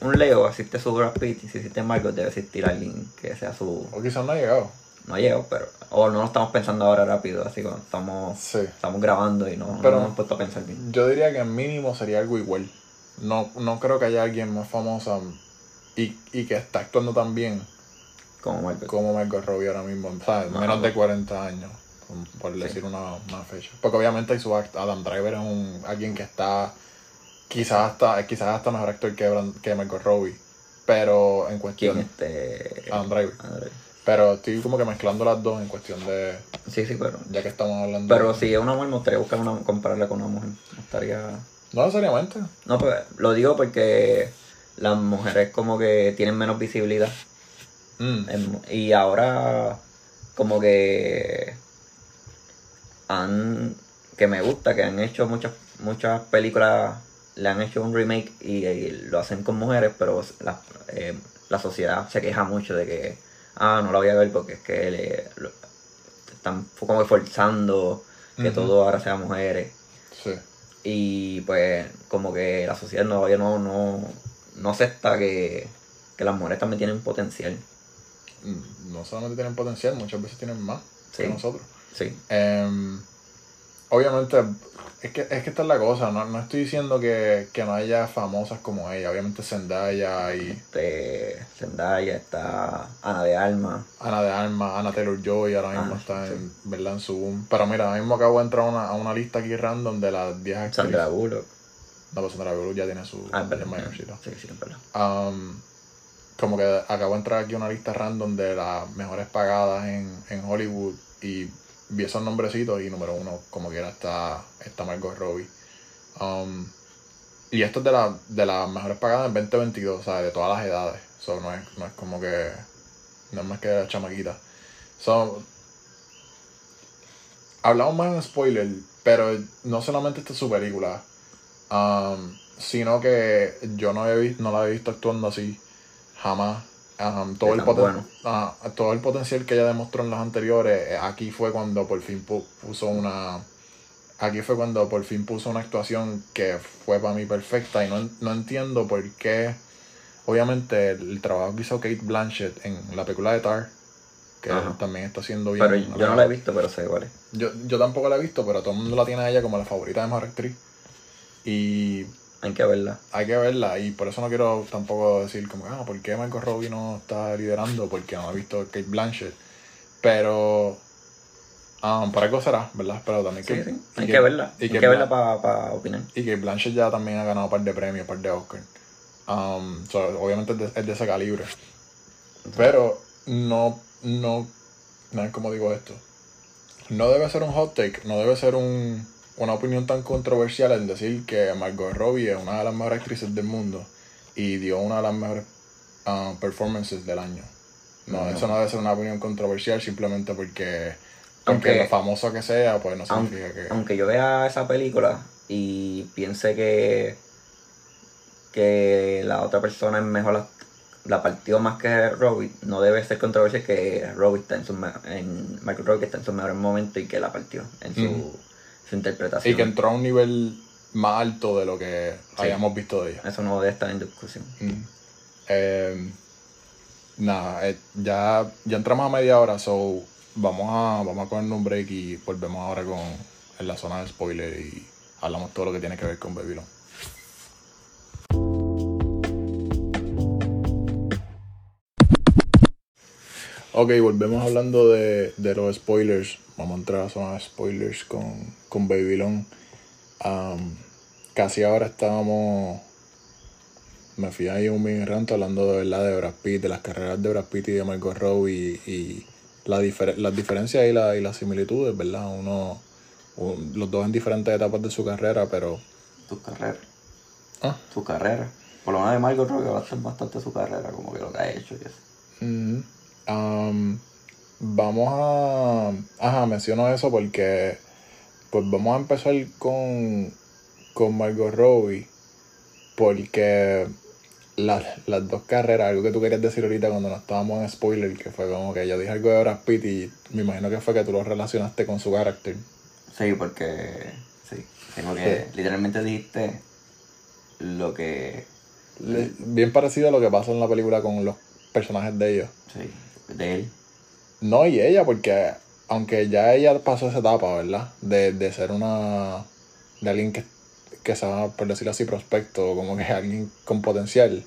S2: un Leo, existe su Brad Pitt, y si existe Margot, debe existir alguien que sea su...
S1: O quizás no ha llegado.
S2: No llego, pero... O no lo estamos pensando ahora rápido, así como estamos,
S1: Sí.
S2: estamos grabando y no,
S1: Pero-
S2: no hemos puesto a pensar bien.
S1: Yo diría que mínimo sería algo igual. No, no creo que haya alguien más famosa y, y que está actuando tan bien
S2: Como Margot.
S1: como Margot Robbie ahora mismo. ¿sabes?
S2: No.
S1: Menos de 40 años, por decir una, una fecha. Porque obviamente su act- Adam Driver es un, alguien que está quizás hasta, quizás hasta mejor actor que, Bran- que Margot Robbie. Pero en
S2: ¿Quién
S1: cuestión...
S2: este...?
S1: Adam Driver. Pero estoy como que mezclando las dos en cuestión de...
S2: Sí, sí, pero...
S1: Ya que estamos hablando...
S2: Pero si es una mujer, me gustaría buscar una, compararla con una mujer. Me gustaría...
S1: No necesariamente.
S2: No, pues lo digo porque las mujeres como que tienen menos visibilidad.
S1: Mm.
S2: En- y ahora como que han... Que me gusta, que han hecho muchas, muchas películas, le han hecho un remake y, y lo hacen con mujeres, pero la, eh, la sociedad se queja mucho de que, ah, no la voy a ver porque es que le, lo- están como que forzando que todo ahora sea mujeres.
S1: Sí.
S2: Y pues como que la sociedad no, todavía no, no, no acepta que, que las mujeres también tienen potencial.
S1: No solamente tienen potencial, muchas veces tienen más que nosotros.
S2: Sí.
S1: Em, obviamente, es que, es que esta es la cosa, no, no estoy diciendo que, que no haya famosas como ella, obviamente Zendaya y
S2: Este, Zendaya, está Ana de Alma.
S1: Ana de Armas, Ana Taylor Joy ahora mismo
S2: Ah,
S1: está
S2: sí.
S1: en, ¿verdad? en su boom. Pero mira, ahora mismo acabo de entrar a una, a una lista aquí random de las 10 actrices.
S2: Sandra Bullock.
S1: No, pues Sandra Bullock ya tiene su
S2: Ah, es
S1: mayorcita.
S2: Sí, sí, verdad.
S1: Um, como que acabo de entrar aquí una lista random de las mejores pagadas en, en Hollywood y vi esos nombrecitos y número uno, como quiera, está, está Margot Robbie. Um, y esto es de, la, de las mejores pagadas en 2022, o sea, de todas las edades. So, no, es, no es como que. No es más que la chamaquita. So, hablamos más en spoiler, pero no solamente esta es su película, um, sino que yo no, he no la he visto actuando así jamás. Um, todo, el
S2: bueno.
S1: ah, todo el potencial que ella demostró en las anteriores, eh, aquí fue cuando por fin pu- puso una. Aquí fue cuando por fin puso una actuación que fue para mí perfecta y no, no entiendo por qué. Obviamente, el trabajo que hizo Kate Blanchett en la película de Tar, que
S2: Ajá.
S1: también está haciendo bien.
S2: Pero yo no la he visto, pero sé es.
S1: Yo, yo tampoco la he visto, pero todo el mundo la tiene a ella como la favorita de mejor actriz. Y
S2: Hay que verla.
S1: hay que verla, y por eso no quiero tampoco decir como, ah, ¿por qué Margot Robbie no está liderando? Porque no ha visto Kate Blanchett. Pero, um, por algo será, ¿verdad? Pero también
S2: Sí,
S1: que,
S2: sí.
S1: y
S2: Hay que verla.
S1: y
S2: Hay
S1: que
S2: que verla para opinar.
S1: y que Blanchett ya también ha ganado un par de premios, un par de Oscar. Um, so, obviamente es de, es de ese calibre. Pero no, no, no es como digo esto. No debe ser un hot take, no debe ser un, una opinión tan controversial en decir que Margot Robbie es una de las mejores actrices del mundo y dio una de las mejores ah, performances del año. No,
S2: No.
S1: eso no debe ser una opinión controversial simplemente porque, porque
S2: Aunque-
S1: lo famoso que sea, pues no
S2: Aunque,
S1: significa que...
S2: aunque yo vea esa película y piense que, que la otra persona es mejor, la, la partió más que Robbie, no debe ser controversia que Robbie está en su en Michael Robbie está en su mejor momento y que la partió en su. Su interpretación.
S1: Y que entró a un nivel más alto de lo que
S2: Sí.
S1: habíamos visto de ella.
S2: Eso no debe estar en discusión.
S1: Mm. Eh, nada, eh, ya, ya entramos a media hora, so vamos a, vamos a coger un break y volvemos ahora con en la zona de spoiler y hablamos todo lo que tiene que ver con Babylon. Ok, volvemos hablando de, de los spoilers. Vamos a entrar a zona de spoilers con, con Babylon. Um, casi ahora estábamos me fui ahí un mini rato hablando de verdad de Brad Pitt, de las carreras de Brad Pitt y de Margot Robbie y, y la difer- las diferencias y, la, y las similitudes, ¿verdad? Uno, un- los dos en diferentes etapas de su carrera, pero
S2: Tu carrera.
S1: Ah.
S2: Su carrera. Por lo menos de Margot Robbie va a ser bastante su carrera, como que lo que ha hecho y eso.
S1: Ujú. Am, vamos a... Ajá, menciono eso porque pues vamos a empezar con, con Margot Robbie porque las, las dos carreras, algo que tú querías decir ahorita cuando no estábamos en spoiler, que fue como que yo dije algo de Brad Pitt y me imagino que fue que tú lo relacionaste con su carácter.
S2: Sí, porque. Sí. Tengo que. Literalmente dijiste lo que.
S1: Bien parecido a lo que pasa en la película con los personajes de ellos.
S2: Sí. De él.
S1: No, y ella, porque aunque ya ella pasó esa etapa, ¿verdad? De, de ser una. de alguien que, que sea, por decirlo así, prospecto, como que alguien con potencial.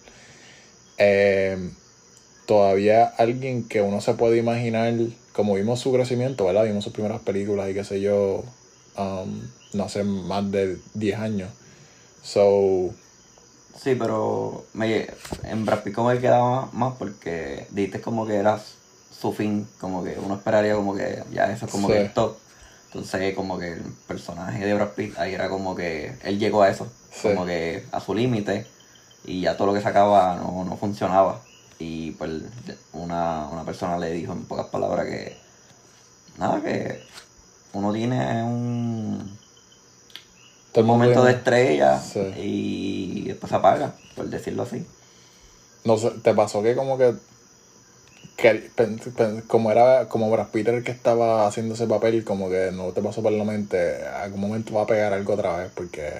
S1: eh, todavía alguien que uno se puede imaginar, como vimos su crecimiento, ¿verdad? Vimos sus primeras películas y qué sé yo, um, no hace más de 10 años. So,
S2: Sí, pero me, en Brad Pitt como él quedaba más porque dijiste como que era su fin, como que uno esperaría como que ya eso es como
S1: Sí.
S2: que el top. Entonces como que el personaje de Brad Pitt ahí era como que él llegó a eso,
S1: Sí.
S2: como que a su límite y ya todo lo que sacaba no, no funcionaba. Y pues una, una persona le dijo en pocas palabras que nada, que uno tiene un
S1: todo
S2: un momento de estrella
S1: Sí.
S2: y después se apaga, por decirlo así.
S1: No sé, te pasó que como que, que como era como Brad Pitt el que estaba haciendo ese papel, como que no te pasó por la mente, algún momento va a pegar algo otra vez, porque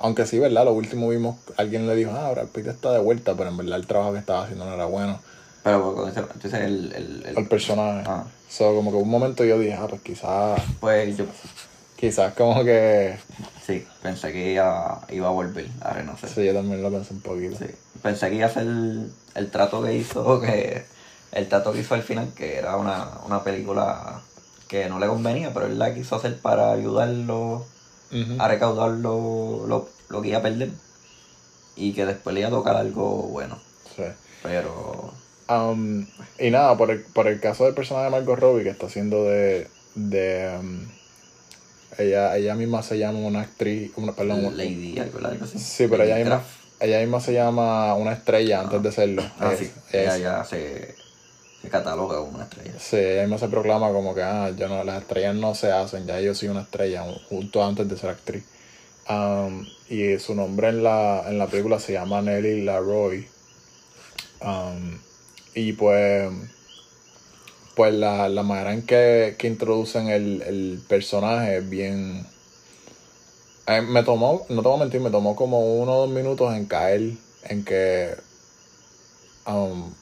S1: aunque sí, ¿verdad? Lo último vimos, alguien le dijo, ah, Brad Pitt está de vuelta, pero en verdad el trabajo que estaba haciendo no era bueno.
S2: Pero con ese- entonces el, el, el-
S1: El personaje.
S2: ah,
S1: So, como que un momento yo dije, ah, pues quizás,
S2: pues yo
S1: quizás como que,
S2: sí, pensé que iba, iba a volver a renacer.
S1: sí, yo también lo pensé un poquito.
S2: Sí. Pensé que iba a ser el, el trato que hizo, que el trato que hizo al final, que era una, una película que no le convenía, pero él la quiso hacer para ayudarlo a recaudar lo, lo, lo que iba a perder y que después le iba a tocar algo bueno.
S1: Sí.
S2: Pero
S1: Um, y nada, por el, por el caso del personaje de Margot Robbie que está haciendo de, de um, Ella, ella misma se llama una actriz, una, perdón,
S2: Lady, algo, algo así.
S1: Sí, pero ella misma, ella misma se llama una estrella antes de serlo.
S2: Ah,
S1: Es-
S2: sí.
S1: es-
S2: Ella ya se, se cataloga como una estrella.
S1: Sí, ella misma se proclama como que ah, yo no, las estrellas no se hacen, ya yo soy una estrella, junto antes de ser actriz. Um, y su nombre en la, en la película se llama Nelly Laroy. Um, y pues, pues la, la manera en que, que introducen el, el personaje es bien... eh, me tomó, no te voy a mentir, me tomó como uno o dos minutos en caer en que... um,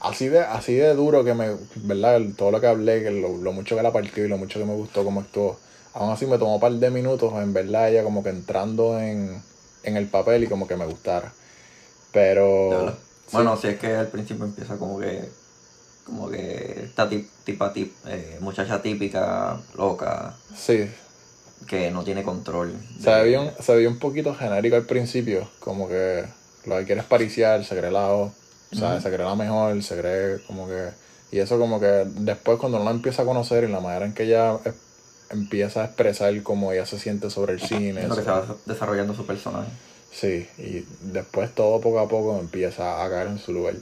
S1: así de así de duro que me verdad todo lo que hablé que lo, lo mucho que la partió y lo mucho que me gustó cómo actuó aún así me tomó un par de minutos en verdad ella como que entrando en, en el papel y como que me gustara. Pero sí,
S2: Bueno, si es que al principio empieza como que. Como que esta tip, tipa tip, eh, muchacha típica, loca,
S1: sí
S2: que no tiene control.
S1: se
S2: de-
S1: veía un, se veía un poquito genérico al principio como que lo que quiere es pariciar se cree la o sea, se cree la mejor se cree como que y eso como que después cuando uno la empieza a conocer y la manera en que ella es- empieza a expresar cómo ella se siente sobre el cine
S2: es lo que se va desarrollando su personaje.
S1: Sí, y después todo poco a poco empieza a caer en su lugar.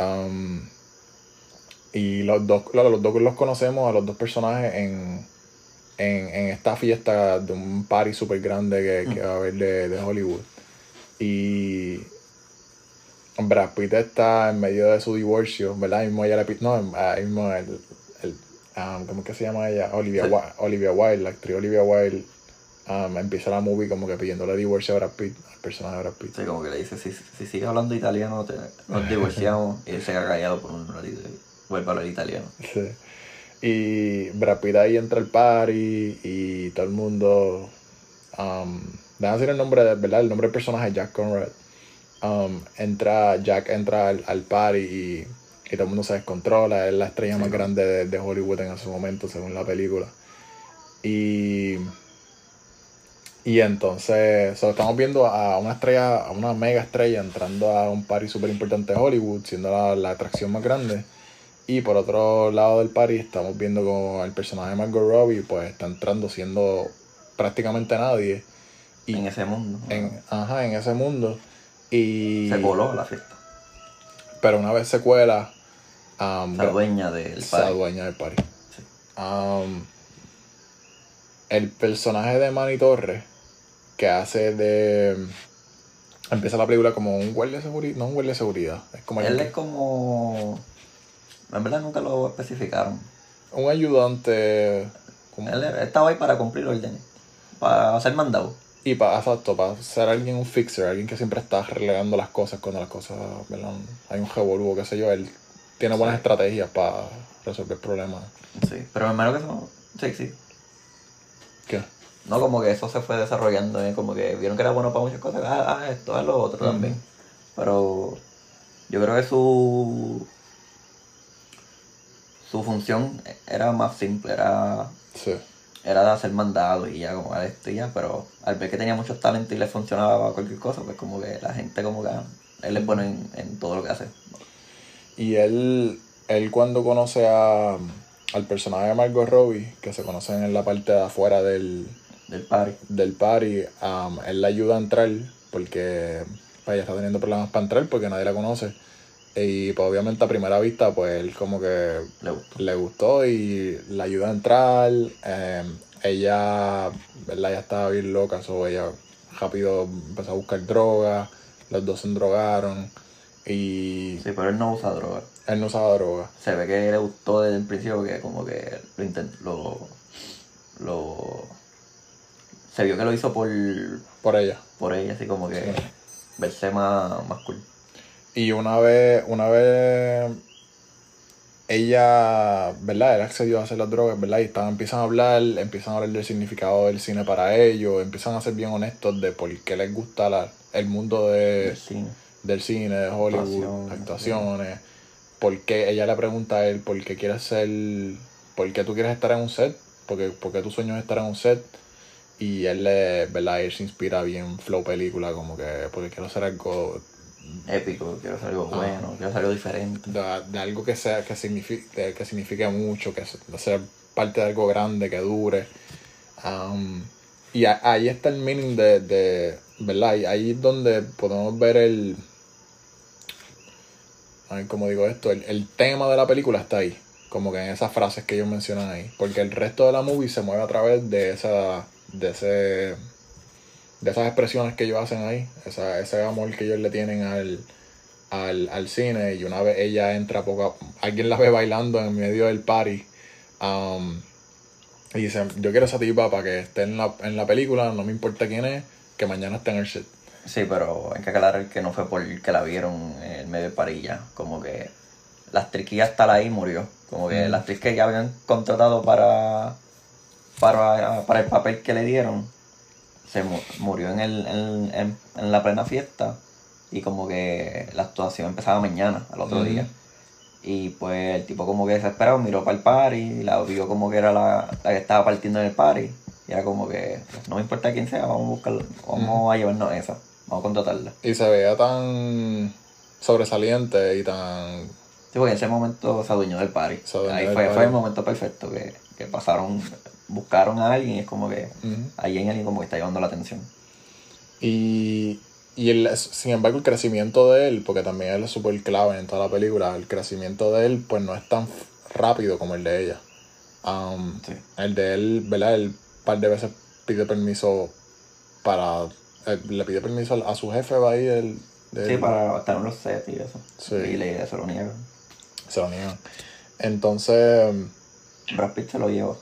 S1: Um, y los dos, claro, los dos los conocemos a los dos personajes en, en, en esta fiesta de un party súper grande que, que va a haber de, de Hollywood. Y Brad Pitt está en medio de su divorcio, ¿verdad? Ahí mismo ella le no, ahí mismo el, el um, ¿cómo es que se llama ella? Olivia,
S2: Sí.
S1: Wilde, Olivia Wilde, la actriz Olivia Wilde, um, empieza la movie como que pidiéndole divorcio a Brad Pitt, al personaje de Brad Pitt.
S2: Sí, como que le dice, si, si sigues hablando italiano, te, nos divorciamos. y él se queda callado por un ratito y vuelve a hablar italiano.
S1: Sí. Y Brad Pitt ahí entra al party y todo el mundo. Um, déjame decir el nombre, de, ¿verdad? El nombre del personaje Jack Conrad. Um, entra, Jack entra al, al party y, y todo el mundo se descontrola. Es la estrella
S2: Sí,
S1: más grande de, de Hollywood en ese momento, según la película. Y. Y entonces, so, estamos viendo a una estrella, a una mega estrella entrando a un party súper importante de Hollywood, siendo la, la atracción más grande. Y por otro lado del party estamos viendo como el personaje de Margot Robbie pues está entrando siendo prácticamente nadie. Y
S2: en ese mundo.
S1: en, ajá, en ese mundo. Y,
S2: Se coló la fiesta.
S1: Pero una vez se cuela, um,
S2: La dueña del
S1: se
S2: party.
S1: adueña del party.
S2: Sí.
S1: Um, el personaje de Manny Torres, que hace de. Empieza la película como un guardia de seguridad. No un guardia de seguridad. Es como
S2: Él es como. En verdad nunca lo especificaron.
S1: un ayudante. como-
S2: Él estaba ahí para cumplir órdenes. Para ser mandado.
S1: Y para, exacto, para ser alguien, un fixer, alguien que siempre está relegando las cosas cuando las cosas, ¿verdad? Hay un revolú, qué sé yo, él tiene buenas
S2: Sí.
S1: estrategias para resolver problemas.
S2: Sí. Pero me imagino que eso. Sí, sí.
S1: ¿Qué?
S2: No, como que eso se fue desarrollando, ¿eh? como que vieron que era bueno para muchas cosas, ah, ah, esto, ah, lo otro también. Pero yo creo que su su función era más simple, era,
S1: Sí.
S2: era de hacer mandado y ya como esto y ya, pero al ver que tenía muchos talentos y le funcionaba cualquier cosa, pues como que la gente como que él es bueno en, en todo lo que hace.
S1: Y él, él cuando conoce a, al personaje de Margot Robbie, que se conocen en la parte de afuera del,
S2: Del party.
S1: del party, um, él la ayuda a entrar porque pues, ella está teniendo problemas para entrar porque nadie la conoce. Y pues, obviamente a primera vista, pues él como que
S2: Le gustó.
S1: le gustó y la ayudó a entrar. eh, ella, ¿verdad? Ella estaba bien loca, so ella rápido empezó a buscar droga, los dos se drogaron y
S2: Sí, pero él no usa droga.
S1: él no usaba droga.
S2: Se ve que le gustó desde el principio que como que lo intentó, lo, lo... Se vio que lo hizo por,
S1: por ella.
S2: por ella, así como que verse más, más cool.
S1: Y una vez, una vez ella, ¿verdad? Él accedió a hacer las drogas, ¿verdad? Y estaban, empiezan a hablar, empiezan a hablar del significado del cine para ellos, empiezan a ser bien honestos de por qué les gusta la- el mundo de,
S2: del cine.
S1: del cine, de Hollywood,
S2: Actuaciones,
S1: actuaciones, por qué ella le pregunta a él por qué quieres ser, por qué tú quieres estar en un set, porque, porque tu sueño es estar en un set, y él le, ¿verdad? Él se inspira bien flow película, como que porque quiero hacer algo
S2: Épico, quiero hacer algo
S1: Ah.
S2: bueno, quiero hacer algo diferente.
S1: de, de algo que sea que signifique que signifique mucho que sea parte de algo grande que dure. Um, y a- ahí está el meaning de, de ¿verdad? Ahí, ahí es donde podemos ver el, cómo digo esto, el, el tema de la película está ahí, como que en esas frases que ellos mencionan ahí, porque el resto de la movie se mueve a través de esa, de ese, de esas expresiones que ellos hacen ahí, esa, ese amor que ellos le tienen al, al, al cine y una vez ella entra poco alguien la ve bailando en medio del party um, y dice yo quiero esa tipa para que esté en la, en la película no me importa quién es que mañana esté en el set
S2: Sí, pero hay que aclarar que no fue porque la vieron en el medio de parilla. Como que la actriz que ya está ahí murió. Como que
S1: Mm.
S2: la actriz que ya habían contratado para, para, para el papel que le dieron se mu- murió en, el, en, en- en la plena fiesta. Y como que la actuación empezaba mañana, al otro día. Y pues el tipo como que desesperado miró para el party y la vio como que era la, la que estaba partiendo en el party. Y era como que, pues, no me importa quién sea, vamos a buscarlo, vamos a llevarnos esa, vamos a contratarla.
S1: y se veía tan sobresaliente y tan
S2: Sí, porque en ese momento se adueñó del party.
S1: Adueñó
S2: Ahí
S1: del
S2: fue,
S1: party.
S2: fue el momento perfecto que, que pasaron, buscaron a alguien y es como que ahí hay alguien como que está llamando la atención.
S1: Y, y el, sin embargo el crecimiento de él, porque también él es súper clave en toda la película, el crecimiento de él pues no es tan rápido como el de ella. Um,
S2: Sí.
S1: El de él, ¿verdad? Él par de veces pide permiso para... eh, le pide permiso a, a su jefe va ahí del...
S2: Sí, para estar en los sets y eso.
S1: Sí.
S2: Y le se lo niegan.
S1: Se lo niegan. Entonces,
S2: Brad Pitt se lo llevó.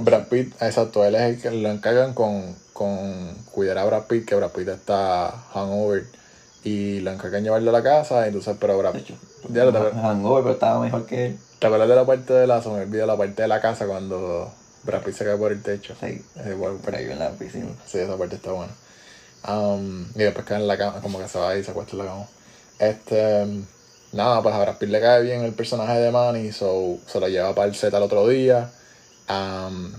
S1: Brad Pitt, exacto, él es el que lo encargan con, con cuidar a Brad Pitt, que Brad Pitt está hangover. Y lo encargan llevarlo a la casa, entonces, pero Brad
S2: hecho,
S1: Ya lo te-
S2: hangover, pero estaba mejor que él.
S1: ¿Te acuerdas de la parte de la, se me olvida la parte de la casa cuando Brad Pitt se cae por el techo?
S2: Sí,
S1: Eh, bueno,
S2: por ahí en la piscina.
S1: Sí, esa parte está buena. Um, y después cae en la cama, como que se va ahí y se acuesta en la cama. Este, nada, pues a Brad Pitt le cae bien el personaje de Manny, so se lo lleva para el set al otro día. Um,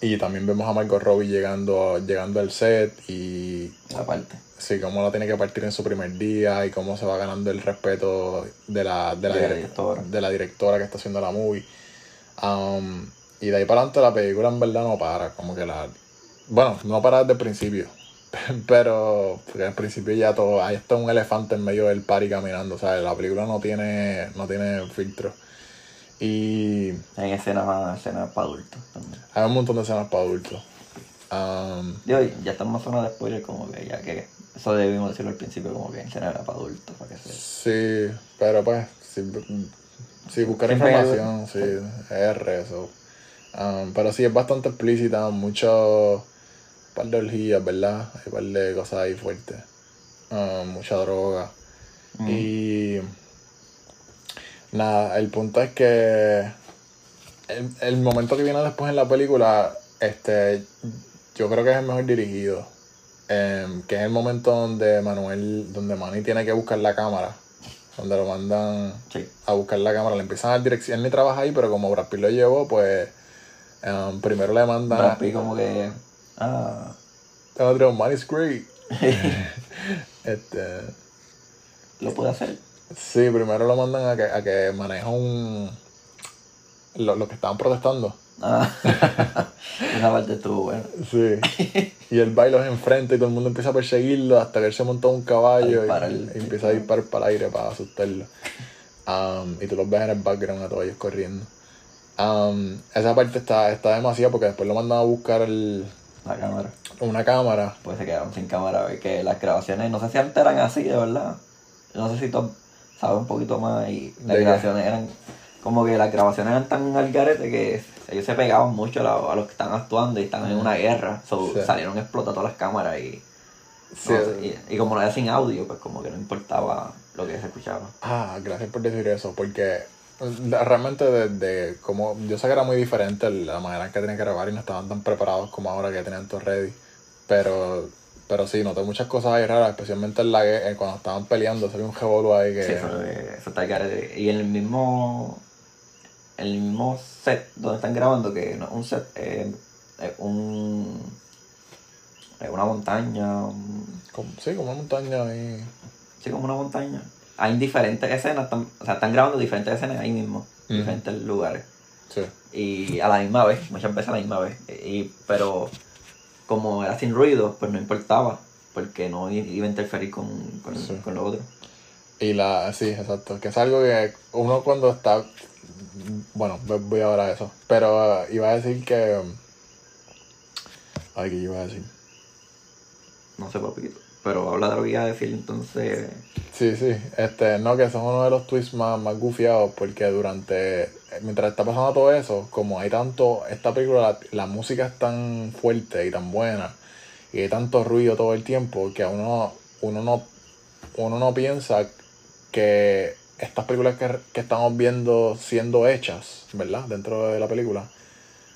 S1: y también vemos a Margot Robbie llegando, llegando al set y
S2: parte.
S1: sí, cómo la tiene que partir en su primer día y cómo se va ganando el respeto de la, de la,
S2: De la directora.
S1: de la directora que está haciendo la movie. Um, y de ahí para adelante la película en verdad no para, como que la... Bueno, no para desde el principio, pero porque al principio ya todo, ahí está un elefante en medio del party caminando, o sea, la película no tiene, no tiene filtro. Y
S2: En escenas más, escenas para adultos también.
S1: hay un montón de escenas para adultos. Um,
S2: Digo, ya estamos en zona de spoiler, como que ya que eso debimos decirlo al principio, como que escenas era para adultos, para que se.
S1: Sí, pero pues, si, si buscar
S2: Siempre
S1: información, sí, es R, eso. Um, pero sí, es bastante explícita, mucho, par de orgías, ¿verdad? Hay par de cosas ahí fuertes. Um, mucha droga.
S2: Mm.
S1: Y nada, el punto es que el, el momento que viene después en la película, este, yo creo que es el mejor dirigido. Em, que es el momento donde Manuel, donde Manny tiene que buscar la cámara. Donde lo mandan
S2: Sí.
S1: a buscar la cámara, le empiezan a dar dirección, él ni trabaja ahí, pero como Brad Pitt lo llevó, pues em, primero le mandan
S2: Brad Pitt como que. Ah.
S1: otro, Manny's great. este,
S2: Lo puede hacer.
S1: Sí, primero lo mandan a que, a que maneje un... Lo, lo que estaban protestando.
S2: Ah. Esa parte estuvo buena.
S1: Sí. Y él va y los enfrenta y todo el mundo empieza a perseguirlo hasta que él se montó a un caballo y, y empieza a disparar para el aire para asustarlo. Um, y tú los ves en el background a todos ellos corriendo. Um, esa parte está, está demasiado porque después lo mandan a buscar el-
S2: La cámara.
S1: una cámara.
S2: Pues se quedaron sin cámara. Que las grabaciones, no sé si antes eran así, de verdad. No sé si tú sabes un poquito más. Y las
S1: ¿De
S2: grabaciones eran. Como que las grabaciones eran tan al garete que ellos se pegaban mucho a, a los que están actuando y estaban en una guerra. So,
S1: Sí.
S2: Salieron todas las cámaras y,
S1: Sí,
S2: no sé, y, y como no era sin audio, pues como que no importaba lo que se escuchaba.
S1: Ah, gracias por decir eso, porque eh, realmente desde como yo sé que era muy diferente la manera en que tenían que grabar y no estaban tan preparados como ahora que tenían todo ready, pero pero sí, noté muchas cosas ahí raras, especialmente en la gue- eh, cuando estaban peleando, salió un revolú ahí que
S2: Sí, eso, eh, eso está garete. Y en el mismo. En el mismo set donde están grabando, que no es un set, eh, es un. Es una montaña. un-
S1: como, sí, como una montaña ahí.
S2: sí, como una montaña. Hay diferentes escenas, están, o sea, están grabando diferentes escenas ahí mismo,
S1: Ujú.
S2: diferentes lugares.
S1: Sí.
S2: y a la misma vez, muchas veces a la misma vez. Y, pero como era sin ruido, pues no importaba, porque no iba a interferir con, con,
S1: Sí.
S2: con lo otro.
S1: Y la, sí, exacto, que es algo que uno cuando está, bueno, voy- a hablar de eso, pero uh, iba a decir que, ay, ¿qué iba a decir?
S2: No sé, papito. Pero habla de lo que iba a decir, entonces.
S1: Sí, sí, este, no, que son uno de los twists más, más gufiados porque durante, mientras está pasando todo eso, como hay tanto, esta película, la, la música es tan fuerte y tan buena y hay tanto ruido todo el tiempo que a uno, uno no, uno no piensa que estas películas que, que estamos viendo siendo hechas, ¿verdad? Dentro de la película,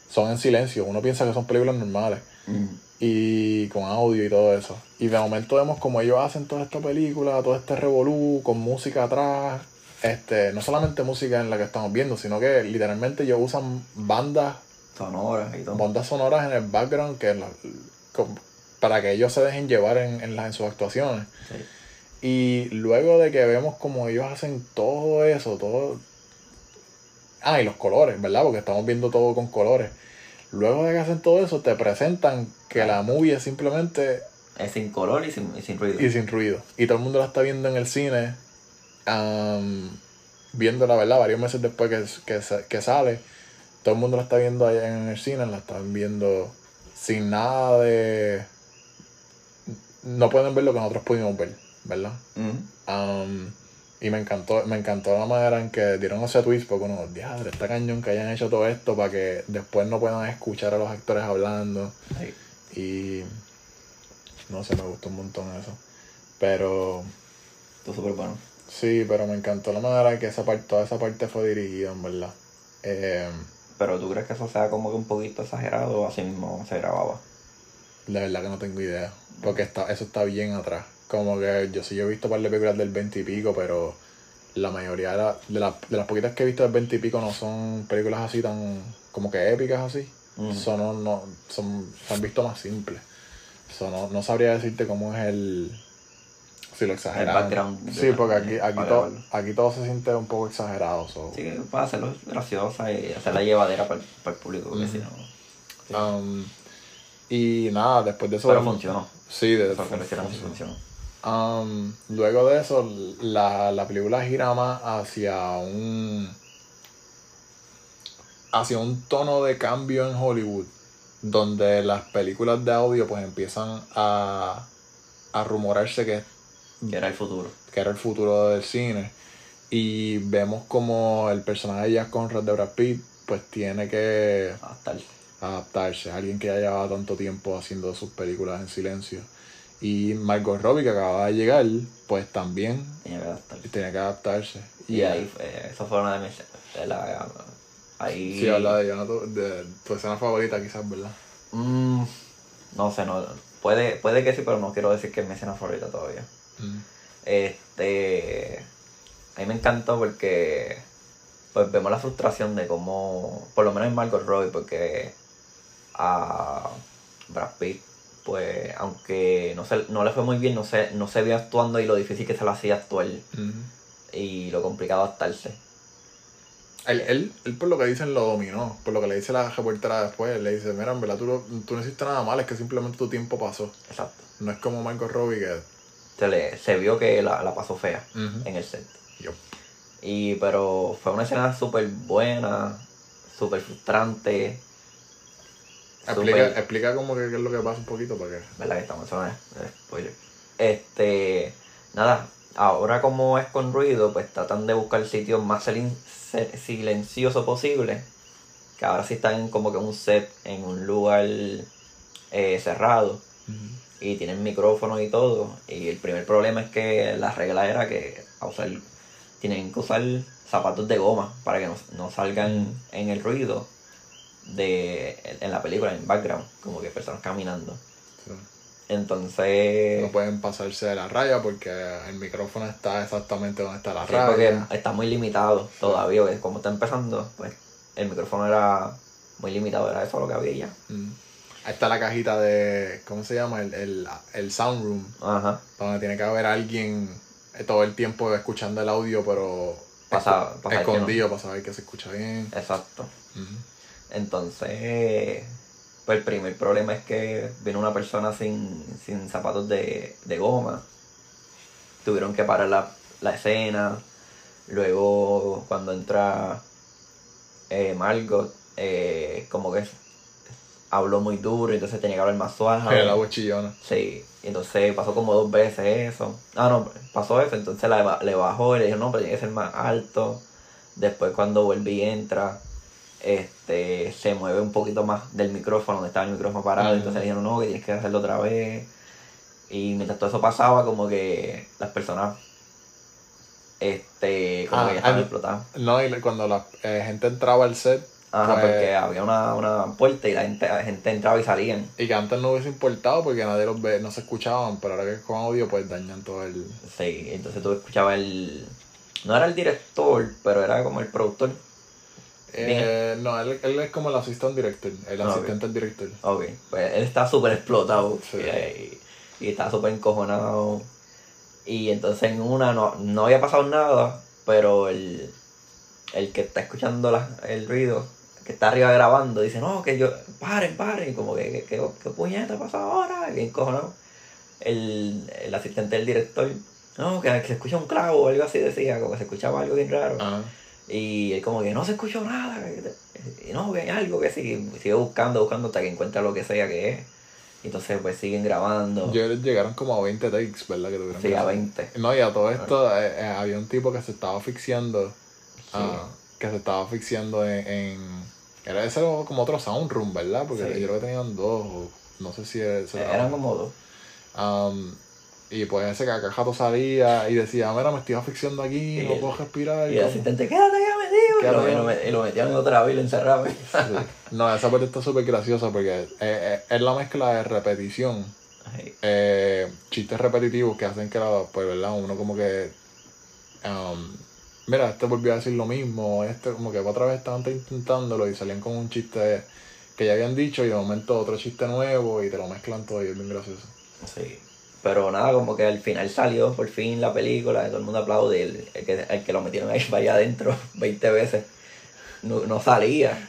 S1: son en silencio. Uno piensa que son películas normales
S2: mm,
S1: y con audio y todo eso. Y de momento vemos como ellos hacen toda esta película, todo este revolú, con música atrás. Este, no solamente música en la que estamos viendo, sino que literalmente ellos usan bandas,
S2: sonoras y todo.
S1: bandas sonoras en el background que la- para que ellos se dejen llevar en, en, las, en sus actuaciones.
S2: Sí.
S1: Y luego de que vemos como ellos hacen todo eso, todo... Ah, y los colores, ¿verdad? Porque estamos viendo todo con colores. Luego de que hacen todo eso, te presentan que la movie es simplemente
S2: Es sin color y sin, y sin ruido.
S1: y sin ruido. Y todo el mundo la está viendo en el cine, am, viéndola, ¿verdad? Varios meses después que, que, sa- que sale. Todo el mundo la está viendo allá en el cine, la están viendo sin nada de... No pueden ver lo que nosotros pudimos ver, ¿verdad? Um, y me encantó, me encantó la manera en que dieron ese twist porque uno, diadre, está cañón que hayan hecho todo esto para que después no puedan escuchar a los actores hablando. Y no sé, me gustó un montón eso. Pero
S2: Estuvo súper bueno.
S1: Sí, pero me encantó la manera en que esa parte, toda esa parte fue dirigida, en verdad. Eh,
S2: Pero tú crees que eso sea como que un poquito exagerado o así mismo se grababa.
S1: de verdad que no tengo idea. Porque está, eso está bien atrás. Como que yo sí yo he visto un par de películas del 20 y pico, pero la mayoría de, la- de, la- de las poquitas que he visto del 20 y pico no son películas así tan como que épicas así.
S2: Mm.
S1: Son, no, no- son, se han visto más simples. So, no, no sabría decirte cómo es el... Si lo exagerado.
S2: background de
S1: Sí,
S2: la-
S1: porque aquí, aquí, todo, aquí todo se siente un poco exagerado. so.
S2: Sí, para hacerlo graciosa y hacerla llevadera para el, para el público, porque
S1: Ujú.
S2: si no. sí.
S1: Um, y nada, después de eso...
S2: Pero funcionó.
S1: Sí, de,
S2: Eso sí
S1: funcionó. Um, luego de eso, la, la película gira más hacia un hacia un tono de cambio en Hollywood, donde las películas de audio pues empiezan a, a rumorarse que,
S2: Que era el futuro.
S1: que era el futuro del cine. Y vemos como el personaje de Jack Conrad de Brad Pitt pues tiene que
S2: el.
S1: adaptarse, alguien que ya llevaba tanto tiempo haciendo sus películas en silencio. Y Margot Robbie, que acababa de llegar, pues también
S2: Tenía que adaptar.
S1: tenía que adaptarse.
S2: Y ahí eso fue una de mis. de la- ahí.
S1: Sí, habla de, tu, de tu escena favorita quizás, ¿verdad?
S2: Mm, no sé, no. Puede, puede que sí, pero no quiero decir que es mi escena favorita todavía.
S1: Mm.
S2: Este. A mí me encantó porque. Pues vemos la frustración de cómo. Por lo menos en Margot Robbie, porque. A Brad Pitt, pues. Aunque no, se, no le fue muy bien, no se, no se vio actuando y lo difícil que se le hacía actuar.
S1: Mm.
S2: Y lo complicado adaptarse.
S1: Él, él, él, por lo que dicen, lo dominó. Por lo que le dice la reportera después, le dice, mira, en verdad tú, lo- tú no hiciste nada mal, es que simplemente tu tiempo pasó.
S2: Exacto.
S1: No es como Margot Robbie que...
S2: Se, le, se vio que la, la pasó fea en el set. Y pero fue una escena súper buena, súper frustrante.
S1: Explica, explica como que qué es lo que pasa un poquito para que...
S2: ¿Verdad que estamos? Spoiler. Este, nada, ahora como es con ruido, pues tratan de buscar sitios más silin- se- silencioso posible. Que ahora sí están como que en un set, en un lugar eh, cerrado. Y tienen micrófono y todo. Y el primer problema es que la regla era que a usar, tienen que usar zapatos de goma para que no, no salgan en el ruido de en la película, en background, como que personas caminando.
S1: Sí.
S2: Entonces,
S1: No pueden pasarse de la raya porque el micrófono está exactamente donde está la
S2: sí, porque
S1: raya.
S2: está muy limitado todavía, porque como está empezando, pues el micrófono era muy limitado, era eso lo que había ya.
S1: Mm. Ahí está la cajita de. ¿Cómo se llama? El, el, el sound room.
S2: Ajá,
S1: Donde tiene que haber alguien eh, todo el tiempo escuchando el audio, pero
S2: Pasa, no-
S1: Escondido para saber que se escucha bien.
S2: Exacto. Entonces, pues el primer problema es que vino una persona sin, sin zapatos de, de goma. Tuvieron que parar la, la escena. Luego, cuando entra eh, Margot, eh, como que habló muy duro, entonces tenía que hablar más suave.
S1: El agua chillona.
S2: Sí, entonces pasó como dos veces eso. Ah, no, pasó eso, entonces la le bajó y le dijo, no, pero tiene que ser más alto. Después cuando vuelve y entra, este, se mueve un poquito más del micrófono, donde estaba el micrófono parado, entonces le dijeron, no, que tienes que hacerlo otra vez. Y mientras todo eso pasaba, como que las personas, este, como
S1: Ah,
S2: que ya estaban explotadas.
S1: No, y cuando la eh, gente entraba al set,
S2: Ajá,
S1: pues-
S2: porque había una, una puerta y la gente, la gente entraba y salían.
S1: y que antes no hubiese importado porque nadie los ve, no se escuchaban, pero ahora que con audio, pues dañan todo el.
S2: Sí, entonces tú escuchabas el... No era el director, pero era como el productor.
S1: Eh, no, él, él es como el asistente director, el
S2: Ah,
S1: asistente del director.
S2: Ok, pues él está súper explotado
S1: Sí.
S2: y, y está súper encojonado. Y entonces en una no, no había pasado nada, pero el, el que está escuchando la- el ruido, que está arriba grabando, dice, no, que yo, paren, paren, y como que, que, que- ¿qué puñeta pasa ahora? Bien encojonado. El, el asistente del director, no, que, que se escucha un clavo o algo así decía, como que se escuchaba algo bien raro.
S1: Ajá.
S2: Y él como que no se escuchó nada, que- y no, que hay algo que sigue, sigue buscando, buscando hasta que encuentra lo que sea que es. Entonces pues siguen grabando.
S1: Yo llegaron como a 20 takes, ¿verdad? Que tuvieron
S2: sí,
S1: que
S2: a
S1: hacer.
S2: 20.
S1: No, y a todo esto eh, eh, había un tipo que se estaba asfixiando. ah, que se estaba asfixiando en. en- era ese era como otro sound room, ¿verdad? Porque
S2: Sí.
S1: yo creo que tenían dos, o no sé si se
S2: Eh, Eran como dos.
S1: Um, y pues ese cacajato salía y decía, mira, me estoy asfixiando aquí,
S2: Y
S1: no
S2: el-
S1: puedo respirar.
S2: Y
S1: y
S2: el
S1: como-
S2: asistente, quédate ya metido. Y lo, y lo met- y lo metían en otra vez y lo encerraban.
S1: Sí. No, esa parte está súper graciosa porque eh, eh, es la mezcla de repetición, eh, chistes repetitivos que hacen que, la, pues, ¿verdad? Uno como que, um, mira, este volvió a decir lo mismo, este como que otra vez estaban intentándolo y salían con un chiste que ya habían dicho y de momento otro chiste nuevo y te lo mezclan todo y es bien gracioso.
S2: Sí. Pero nada, como que al final salió por fin la película, todo el mundo aplaude, el, el que, el que lo metieron ahí para allá adentro 20 veces no, no salía.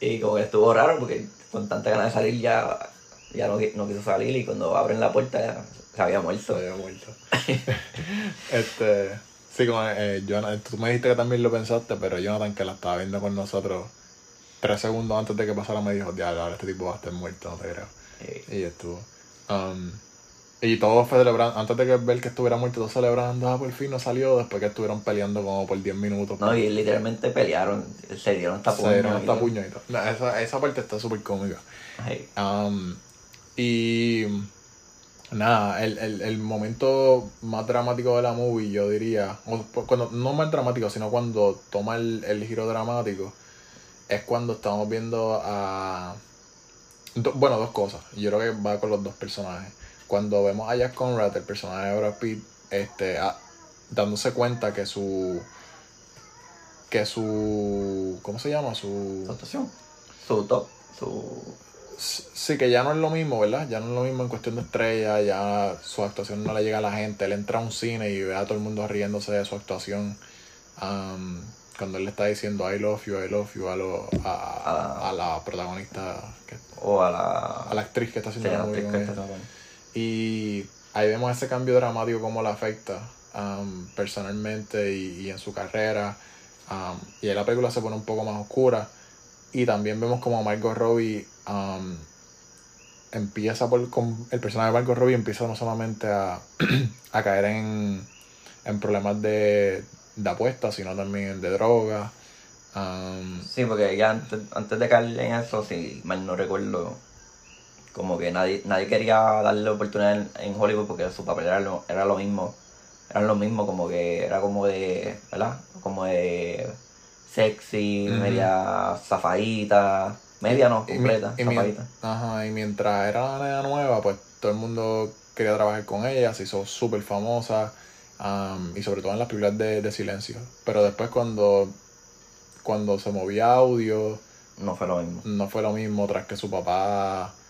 S2: Y como que estuvo raro porque con tanta ganas de salir ya, ya no, no quiso salir y cuando abren la puerta ya se había muerto.
S1: Se había muerto. este, sí, como eh, Jonathan, tú me dijiste que también lo pensaste, pero Jonathan, que la estaba viendo con nosotros tres segundos antes de que pasara, me dijo, diablo, ahora este tipo va a estar muerto, no te creo. Y estuvo. Um, y todos celebrando, antes de que ver que estuviera muerto, todos celebrando, ah, por fin no salió, después que estuvieron peleando como por 10 minutos.
S2: no, y literalmente pelearon, se dieron hasta
S1: se dieron
S2: puño
S1: hasta puño y todo. No, esa, esa parte está súper cómica. Um, y nada, el, el, el momento más dramático de la movie, yo diría, cu- cuando, no más dramático, sino cuando toma el, el giro dramático, es cuando estamos viendo a... bueno, dos cosas. Yo creo que va con los dos personajes. Cuando vemos a Jack Conrad, el personaje de Brad Pitt, este, dándose cuenta que su... que su... ¿cómo se llama? Su...
S2: su actuación, su top, su...
S1: Sí, que ya no es lo mismo, ¿verdad? Ya no es lo mismo en cuestión de estrella, ya su actuación no le llega a la gente. Él entra a un cine y ve a todo el mundo riéndose de su actuación. Am, cuando él le está diciendo I love you, I love you a, lo- a,
S2: Ah.
S1: a la protagonista, que-
S2: o a la...
S1: a la actriz que está haciendo la
S2: la
S1: movie con ella. Y ahí vemos ese cambio dramático, cómo le afecta personalmente y, y en su carrera. Am, y ahí la película se pone un poco más oscura. Y también vemos como Margot Robbie am, empieza por. Con, el personaje de Margot Robbie empieza no solamente a, a caer en, en problemas de, de apuestas, sino también de drogas. Am,
S2: Sí, porque ya antes, antes de caer en eso, si mal no recuerdo, como que nadie nadie quería darle oportunidad en, en Hollywood porque su papel era lo, era lo mismo. Era lo mismo, como que era como de, ¿verdad? Como de sexy, media zafadita, media no, completa,
S1: y
S2: zafadita.
S1: Ajá, y mientras era la nena nueva, pues todo el mundo quería trabajar con ella, se hizo súper famosa, am, y sobre todo en las películas de, de silencio. Pero después cuando, cuando se movía audio,
S2: No fue lo mismo.
S1: no fue lo mismo tras que su papá,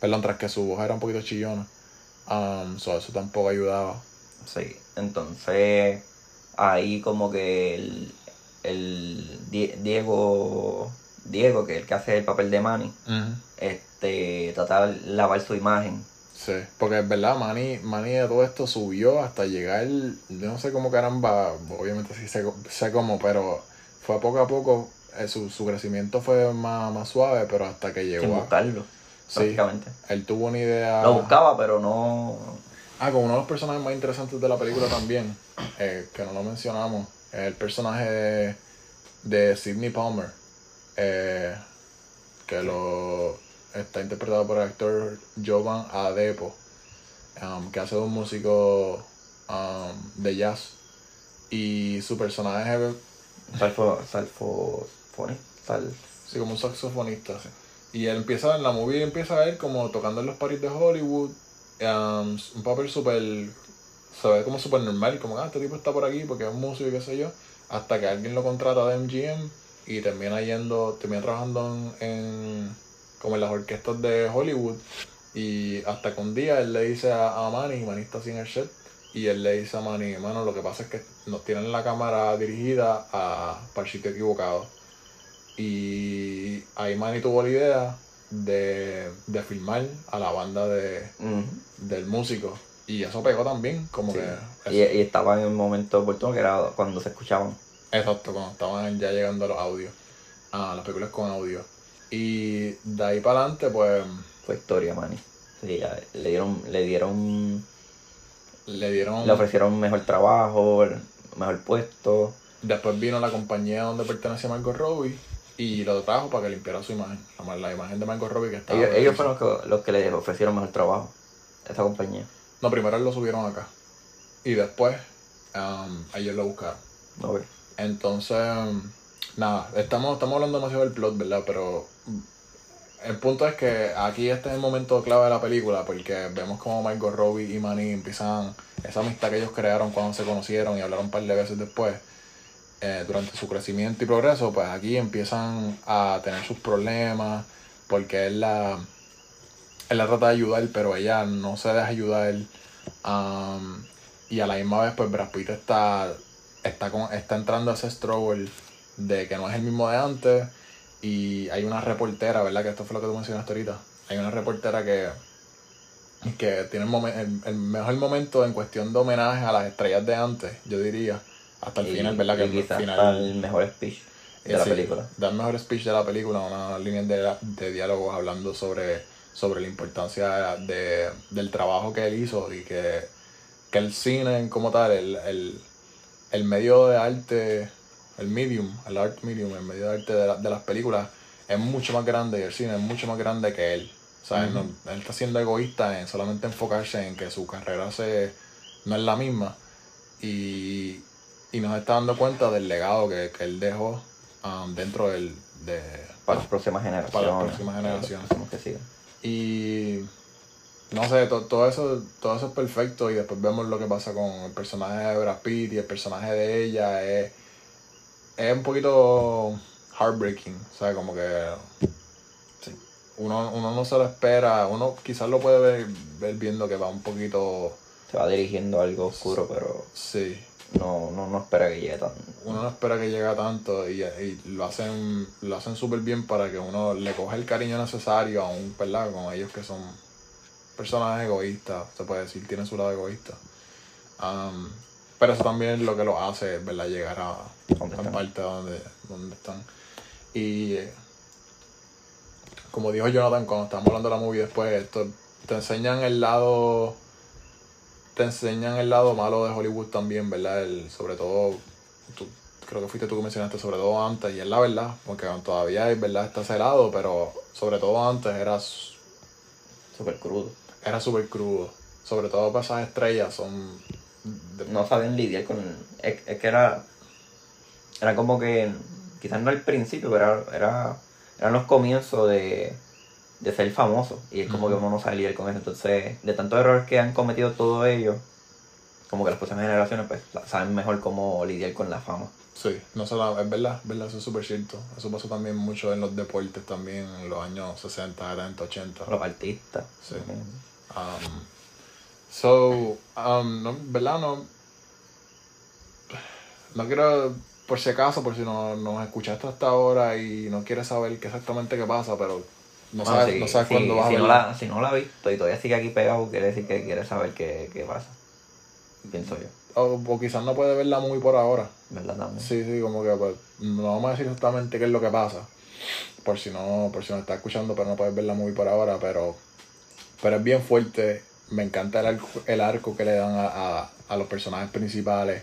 S1: perdón, tras que su voz era un poquito chillona. Um, so eso tampoco ayudaba.
S2: Sí, entonces, ahí como que el, el Die- Diego, Diego, que es el que hace el papel de Manny, este, trata de lavar su imagen.
S1: Sí, porque es verdad, Manny, Manny de todo esto subió hasta llegar, yo no sé cómo caramba, obviamente sí sé, sé cómo, pero fue poco a poco, eh, su, su crecimiento fue más, más suave, pero hasta que
S2: Sin
S1: llegó a...
S2: buscarlo,
S1: Sí,
S2: prácticamente.
S1: él tuvo una idea...
S2: Lo buscaba, pero no...
S1: Ah, con uno de los personajes más interesantes de la película también, eh, que no lo mencionamos, el personaje de, Sidney Palmer, eh, que lo está interpretado por el actor Jovan Adepo, um, que hace un músico um, de jazz. Y su personaje es
S2: Salfo, salfo, sal,
S1: sí, como un saxofonista. Y él empieza, en la movie empieza a ver como tocando en los paris de Hollywood, um, un papel súper, se ve como súper normal, como, ah, este tipo está por aquí porque es un músico y qué sé yo, hasta que alguien lo contrata de MGM y termina yendo, termina trabajando en, en- como en las orquestas de Hollywood y hasta que un día él le dice a, a Manny, Manny está sin el set, y él le dice a Manny, mano, lo que pasa es que nos tienen la cámara dirigida a, para el sitio equivocado. Y ahí Manny tuvo la idea de, de filmar a la banda de, del músico. Y eso pegó también, como
S2: Sí.
S1: que...
S2: Y, y estaba en el momento oportuno que era cuando se escuchaban.
S1: Exacto, cuando estaban ya llegando los audios. Ah, las películas con audio. Y de ahí para adelante, pues,
S2: Fue historia, Manny. Sí, ya, le dieron, le dieron,
S1: le dieron...
S2: le ofrecieron mejor trabajo, mejor puesto.
S1: Después vino la compañía donde pertenecía Margot Robbie y lo trajo para que limpiara su imagen. La, la imagen de Margot Robbie que estaba...
S2: Ellos, ellos fueron los que, los que le ofrecieron mejor trabajo. Esa compañía.
S1: No, primero lo subieron acá. Y después, um, ellos lo buscaron.
S2: Ve.
S1: Entonces, nada, estamos, estamos hablando demasiado del plot, ¿verdad? Pero mm, el punto es que aquí este es el momento clave de la película porque vemos como Margot Robbie y Manny empiezan esa amistad que ellos crearon cuando se conocieron y hablaron un par de veces después. eh, durante su crecimiento y progreso, pues aquí empiezan a tener sus problemas porque él la, él la trata de ayudar, pero ella no se deja ayudar. um, y a la misma vez, pues Brad Pitt está, está, con, está entrando a ese struggle de que no es el mismo de antes. Y hay una reportera, ¿verdad? Que esto fue lo que tú mencionaste ahorita. Hay una reportera que, que tiene el, el, el mejor momento en cuestión de homenaje a las estrellas de antes, yo diría. Hasta el
S2: Y-
S1: final, ¿verdad? Que el final.
S2: el mejor speech de la
S1: Sí,
S2: película.
S1: Da el mejor speech de la película, una línea de, de diálogos hablando sobre, sobre la importancia de, del trabajo que él hizo y que, que el cine como tal, el, el, el medio de arte, el medium, el art medium, el medio de arte de, la- de las películas es mucho más grande y el cine es mucho más grande que él. O sea, él, no- él está siendo egoísta en solamente enfocarse en que su carrera se, no es la misma y, y nos está dando cuenta del legado que, que él dejó um, dentro del, de...
S2: Para las próximas generaciones.
S1: Para las próximas generaciones.
S2: Los próximos que sigan.
S1: Y no sé, to- todo eso todo eso es perfecto y después vemos lo que pasa con el personaje de Brad Pitt y el personaje de ella es, es un poquito heartbreaking, o sea, como que
S2: Sí.
S1: uno, uno no se lo espera, uno quizás lo puede ver, ver viendo que va un poquito,
S2: Se va dirigiendo a algo oscuro, pero
S1: sí,
S2: no, no, no espera que llegue tan.
S1: uno no espera que llegue tanto y, y lo hacen lo hacen súper bien para que uno le coja el cariño necesario a un ¿verdad? con ellos que son personas egoístas se puede decir tienen su lado egoísta Um, pero eso también es lo que lo hace verdad llegar a
S2: ¿Dónde
S1: la
S2: están?
S1: parte donde, donde están y eh, como dijo Jonathan cuando estábamos hablando de la movie después esto te enseñan el lado te enseñan el lado malo de Hollywood también, ¿verdad? El, sobre todo, tú- creo que fuiste tú que mencionaste, sobre todo antes, y es la verdad, porque todavía es verdad está ese lado, pero sobre todo antes era
S2: Súper crudo.
S1: era súper crudo. Sobre todo para esas estrellas son... de-
S2: No sabían lidiar con. Es, es que era. Era como que. Quizás no al principio, pero era, era, eran los comienzos de, de ser famoso. Y es como que uno no sabe lidiar con eso. Entonces, de tantos errores que han cometido todos ellos, como que las próximas generaciones pues saben mejor cómo lidiar con la fama.
S1: Sí, no solo, es verdad, es verdad, eso es súper cierto. Eso pasó también mucho en los deportes también, en los años 60, 70, 80.
S2: Los artistas.
S1: Sí. Um, so, um, no, ¿verdad? No, no quiero, por si acaso, por si no nos escuchaste hasta ahora y no quieres saber qué exactamente qué pasa, pero no
S2: Bueno,
S1: sabes,
S2: si-
S1: no sabes
S2: si-
S1: cuándo vas
S2: si
S1: a
S2: no, la, si no la has visto y todavía sigue aquí pegado, quiere decir que quiere saber qué, qué pasa. Pienso yo,
S1: O, o quizás no puede verla muy por ahora.
S2: ¿verdad? También.
S1: Sí, sí, como que pues, no vamos a decir exactamente qué es lo que pasa. Por si no, por si no está escuchando, pero no puedes verla muy por ahora, pero, pero es bien fuerte. Me encanta el arco, el arco que le dan a, a, a los personajes principales.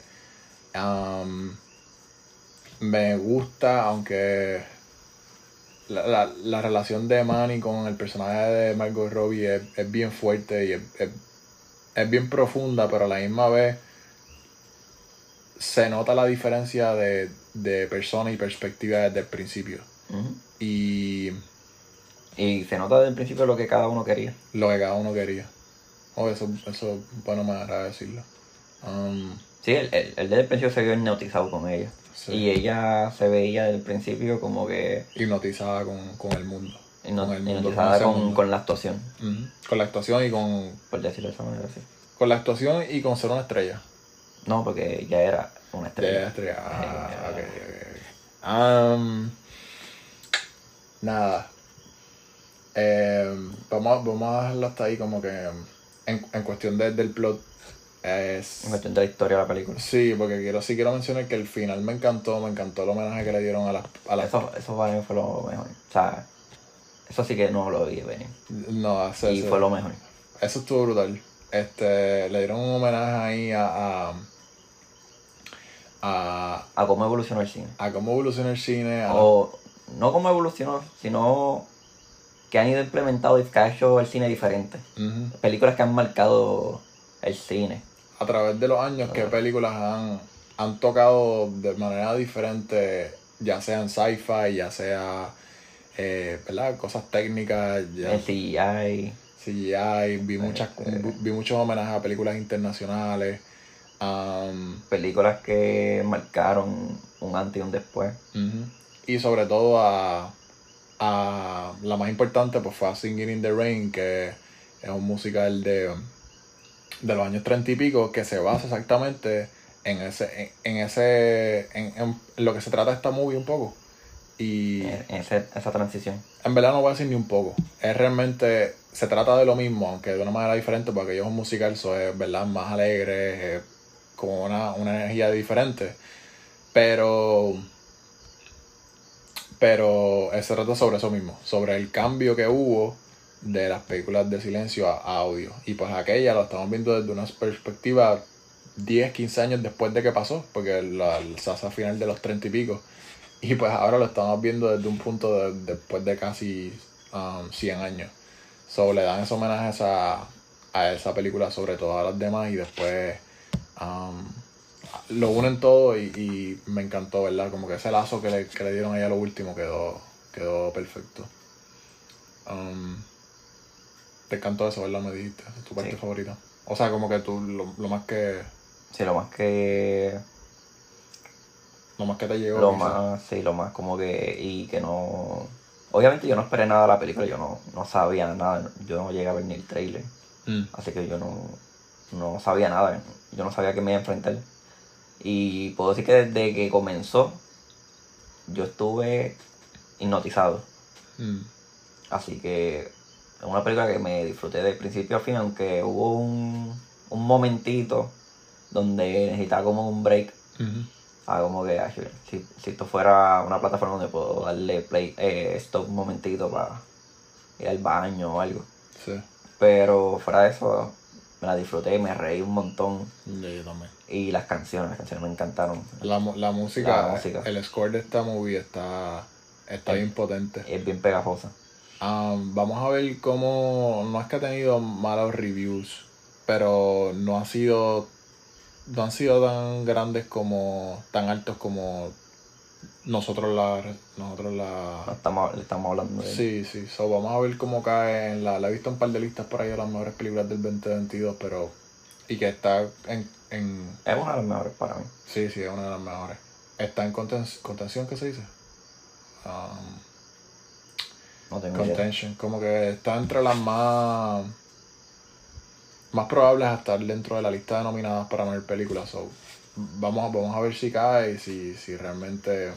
S1: Me gusta, aunque la, la, la relación de Manny con el personaje de Margot Robbie es, es bien fuerte y es, es, es bien profunda, pero a la misma vez se nota la diferencia de, de persona y perspectiva desde el principio. Y
S2: Y se nota desde el principio lo que cada uno quería.
S1: lo que cada uno quería. Oh, eso, eso bueno me agrada decirlo. Um,
S2: Sí, él, él- él desde el principio se vio hipnotizado con ella.
S1: Sí.
S2: Y ella se veía el principio como que
S1: hipnotizada con, con el mundo. Con el mundo,
S2: hipnotizada con,
S1: mundo.
S2: con la actuación.
S1: Con la actuación y con,
S2: por decirlo de esa manera así.
S1: con la actuación y con ser una estrella.
S2: No, porque ya era una
S1: Ya
S2: estrella.
S1: es estrella. Ah,
S2: Eh,
S1: ok, ok, ok. Um, nada. Eh, vamos, a- vamos a dejarlo hasta ahí como que en, en cuestión de- del plot es...
S2: En cuestión de la historia de la película.
S1: Sí, porque quiero, sí quiero mencionar que el final me encantó, me encantó el homenaje que le dieron a las... A las
S2: Eso, eso para mí fue lo mejor. O sea, eso sí que no lo vi venir.
S1: no, eso,
S2: Y fue lo mejor.
S1: eso estuvo brutal. Este, le dieron un homenaje ahí a... a, a,
S2: A cómo evolucionó el cine.
S1: a cómo evoluciona el cine, a,
S2: O no cómo evolucionó, sino que han ido implementado y que ha hecho el cine diferente. Películas que han marcado el cine.
S1: A través de los años qué películas han, han tocado de manera diferente, ya sea en sci-fi, ya sea eh, ¿verdad? cosas técnicas, ya
S2: El CGI.
S1: CGI, vi, muchas,
S2: Este-
S1: vi muchos homenajes a películas internacionales. um,
S2: Películas que marcaron un antes y un después.
S1: Y sobre todo a, a la más importante pues fue a Singing in the Rain, que es un musical de, de los años treinta y pico que se basa exactamente en ese, en, en ese, en, en lo que se trata esta movie un poco. Y
S2: ese- esa transición.
S1: en verdad no voy a decir ni un poco. Es realmente, se trata de lo mismo, aunque de una manera diferente, porque ellos es un musical, eso es, ¿verdad? Más alegre, es como una, una energía diferente. Pero, pero eh, se trata sobre eso mismo, sobre el cambio que hubo de las películas de silencio a, audio. Y pues aquella lo estamos viendo desde una perspectiva 10, 15 años después de que pasó, porque la, se hace a final de los 30 y pico. Y pues ahora lo estamos viendo desde un punto de- después de casi um, 100 años. So, le dan esos homenajes a, a esa película sobre todo a las demás y después um, lo unen todo y, y me encantó, ¿verdad? Como que ese lazo que le, que le dieron ahí a lo último quedó, quedó perfecto. Um, te encantó eso, ¿verdad? Me dijiste, es tu parte
S2: Sí.
S1: favorita. O sea, como que tú lo, lo más que
S2: Sí, lo más que.
S1: lo más que te llegó.
S2: Lo
S1: quizás.
S2: más, sí, lo más como que. Y que no. Obviamente yo no esperé nada de la película, yo no, no sabía nada, yo no llegué a ver ni el trailer.
S1: Mm,
S2: Así que yo no, no sabía nada, yo no sabía que me iba a enfrentar. Y puedo decir que desde que comenzó, yo estuve hipnotizado.
S1: mm,
S2: Así que es una película que me disfruté de principio a fin, aunque hubo un, un momentito donde necesitaba como un break.
S1: ujú.
S2: Ah, como que si, si esto fuera una plataforma donde puedo darle play, eh, stop un momentito para ir al baño o algo.
S1: Sí,
S2: Pero fuera de eso, me la disfruté, me reí un montón.
S1: yo, yo también.
S2: Y las canciones, las canciones me encantaron.
S1: La, la música,
S2: La música.
S1: el score de esta movie está, está bien potente.
S2: Es bien pegajosa.
S1: Um, vamos a ver cómo, no es que ha tenido malos reviews, pero no ha sido, no han sido tan grandes como, tan altos como nosotros la, nosotros
S2: No
S1: la,
S2: estamos, le estamos hablando de
S1: sí, sí, so, vamos a ver cómo cae en la, la he visto un par de listas por ahí de las mejores películas del 2022, pero, y que está en, en
S2: Es una de las mejores para mí.
S1: Sí, sí, es una de las mejores. Está en conten- contención, ¿qué se dice? Um,
S2: No tengo idea.
S1: contention. Como que está entre las más más probables a estar dentro de la lista de nominadas para mejor película. So, vamos, a- vamos a ver si cae y si, si realmente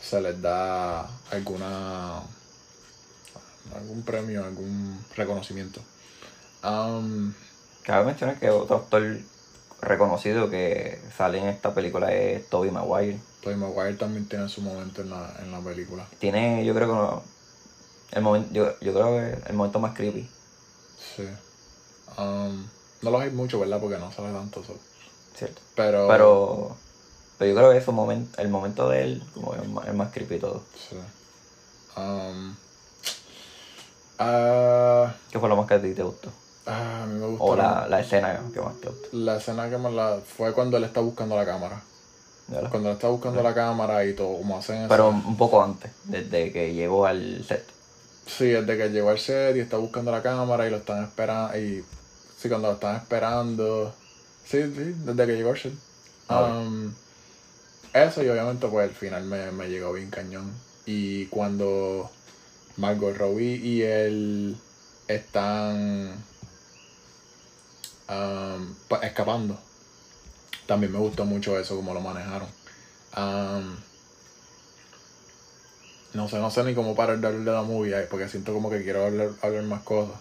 S1: se les da alguna algún premio, algún reconocimiento. Um,
S2: Cabe mencionar que otro actor reconocido que sale en esta película es Tobey Maguire.
S1: Tobey Maguire también tiene su momento en la, en la película.
S2: Tiene, yo creo que el momento, yo, yo creo que el momento más creepy.
S1: Sí. Um, no lo hay mucho, ¿verdad? Porque no sale tanto. so-
S2: ¿Cierto?
S1: Pero,
S2: Pero, pero yo creo que ese momento, el momento de él, como el más, el más creepy y todo.
S1: Sí. Um, ah,
S2: ¿Qué fue lo más que a ti te gustó?
S1: ah, a mí me gustó
S2: O la, la escena que más te gustó.
S1: la escena que más la fue cuando él está buscando la cámara.
S2: ¿verdad?
S1: Cuando él está buscando la cámara y todo, como hacen eso.
S2: Pero un poco antes, desde que llegó al set.
S1: Sí, desde que llegó al set y está buscando la cámara y lo están esperando. Y sí, cuando lo están esperando. Sí, sí, desde que llegó al set.
S2: Ah,
S1: Um, eso y obviamente pues el final me, me llegó bien cañón. Y cuando Margot Robbie y él están um, pa- escapando. También me gustó mucho eso, como lo manejaron. Um, no sé, no sé ni cómo parar de hablar de la movie porque siento como que quiero hablar, hablar más cosas.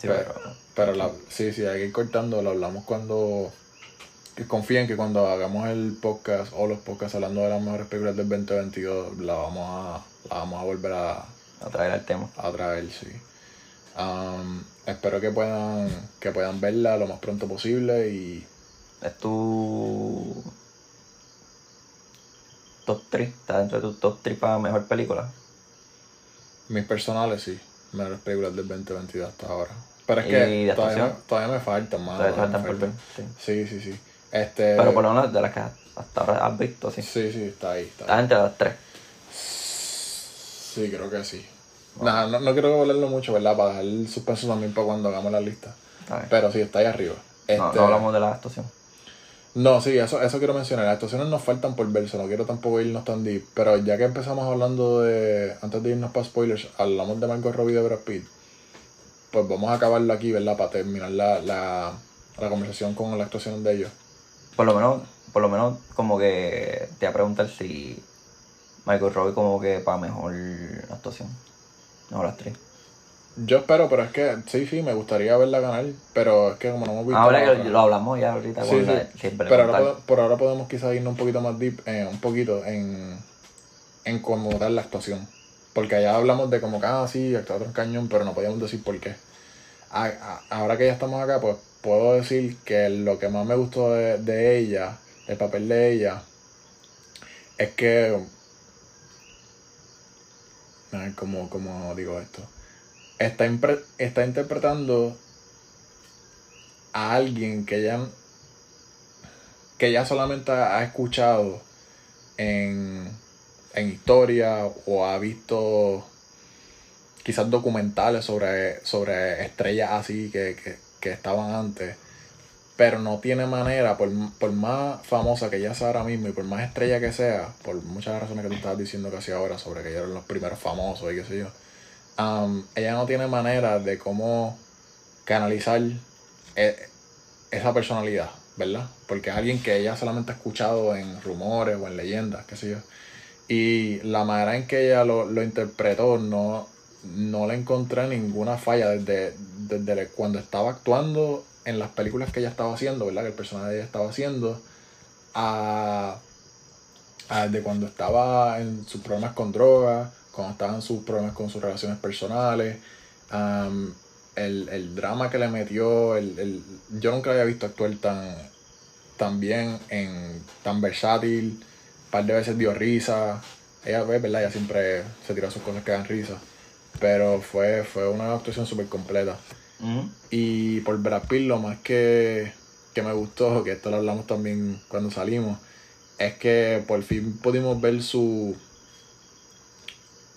S2: Sí,
S1: Pero-
S2: pero,
S1: Pero la, sí, sí, hay que ir cortando, lo hablamos cuando... Que confíen que cuando hagamos el podcast o los podcasts hablando de las mejores películas del 2022, la vamos a, la vamos a volver a,
S2: a traer al tema.
S1: a traer, sí. Um, espero que puedan, que puedan verla lo más pronto posible y
S2: Es tu top 3, está dentro de tu top 3 para mejor película.
S1: mis personales, sí, mejores películas del 2022 hasta ahora. Pero es
S2: ¿Y
S1: que todavía, me- todavía me faltan más.
S2: Todavía faltan por. Sí.
S1: Sí, sí, sí. Este,
S2: Pero por lo menos de las que hasta ahora has visto, sí.
S1: Sí, sí, está ahí. Está ahí.
S2: Está entre las tres.
S1: Sí, creo que sí. Nada, no, no quiero hablarlo mucho, ¿verdad? Para dejar el suspenso también para cuando hagamos la lista. Pero sí, está ahí arriba.
S2: No,
S1: Este,
S2: no hablamos de la actuación.
S1: No, sí, eso, eso quiero mencionar. Las actuaciones nos faltan por verse, no quiero tampoco irnos tan deep. Pero ya que empezamos hablando de. Antes de irnos para spoilers, hablamos de Margot Robbie de Brad Pitt. Pues vamos a acabarlo aquí, ¿verdad? Para terminar la, la, la conversación con las actuaciones de ellos.
S2: Por lo menos, por lo menos como que te voy a preguntar si Michael Robbie como que para mejor actuación. Mejor actriz.
S1: Yo espero, pero es que sí, sí, me gustaría verla ganar. Pero es que como no hemos visto.
S2: Ahora que lo hablamos ya ahorita
S1: Sí, sí.
S2: la- siempre
S1: Pero ahora, por ahora podemos quizás irnos un poquito más deep, eh, un poquito en, en cómo dar la actuación. Porque allá hablamos de como que, ah, sí, actuar otro cañón, pero no podíamos decir por qué. A- a- ahora que ya estamos acá, pues puedo decir que lo que más me gustó de, de ella, el papel de ella, es que. Ay, ¿Cómo, cómo digo esto? Está, está interpretando a alguien que ella que ella solamente ha escuchado en, en historia o ha visto quizás documentales sobre, sobre estrellas así que, que, que estaban antes, pero no tiene manera, por, por más famosa que ella sea ahora mismo y por más estrella que sea, por muchas razones que tú estabas diciendo casi ahora sobre que ellos eran los primeros famosos y qué sé yo, um, ella no tiene manera de cómo canalizar eh, esa personalidad, ¿verdad? Porque es alguien que ella solamente ha escuchado en rumores o en leyendas, qué sé yo. Y la manera en que ella lo, lo interpretó no, no le encontré ninguna falla desde, desde cuando estaba actuando en las películas que ella estaba haciendo, ¿verdad? Que el personaje de ella estaba haciendo, a, a de cuando estaba en sus problemas con drogas, cuando estaban sus problemas con sus relaciones personales, um, el, el drama que le metió, el, el, yo nunca había visto actuar tan, tan bien, en, tan versátil, un par de veces dio risa, ella, ¿verdad? ella siempre se tira sus cosas que dan risa, pero fue, fue una actuación súper completa. Y por Brad Pitt lo más que, que me gustó, que esto lo hablamos también cuando salimos, es que por fin pudimos ver su...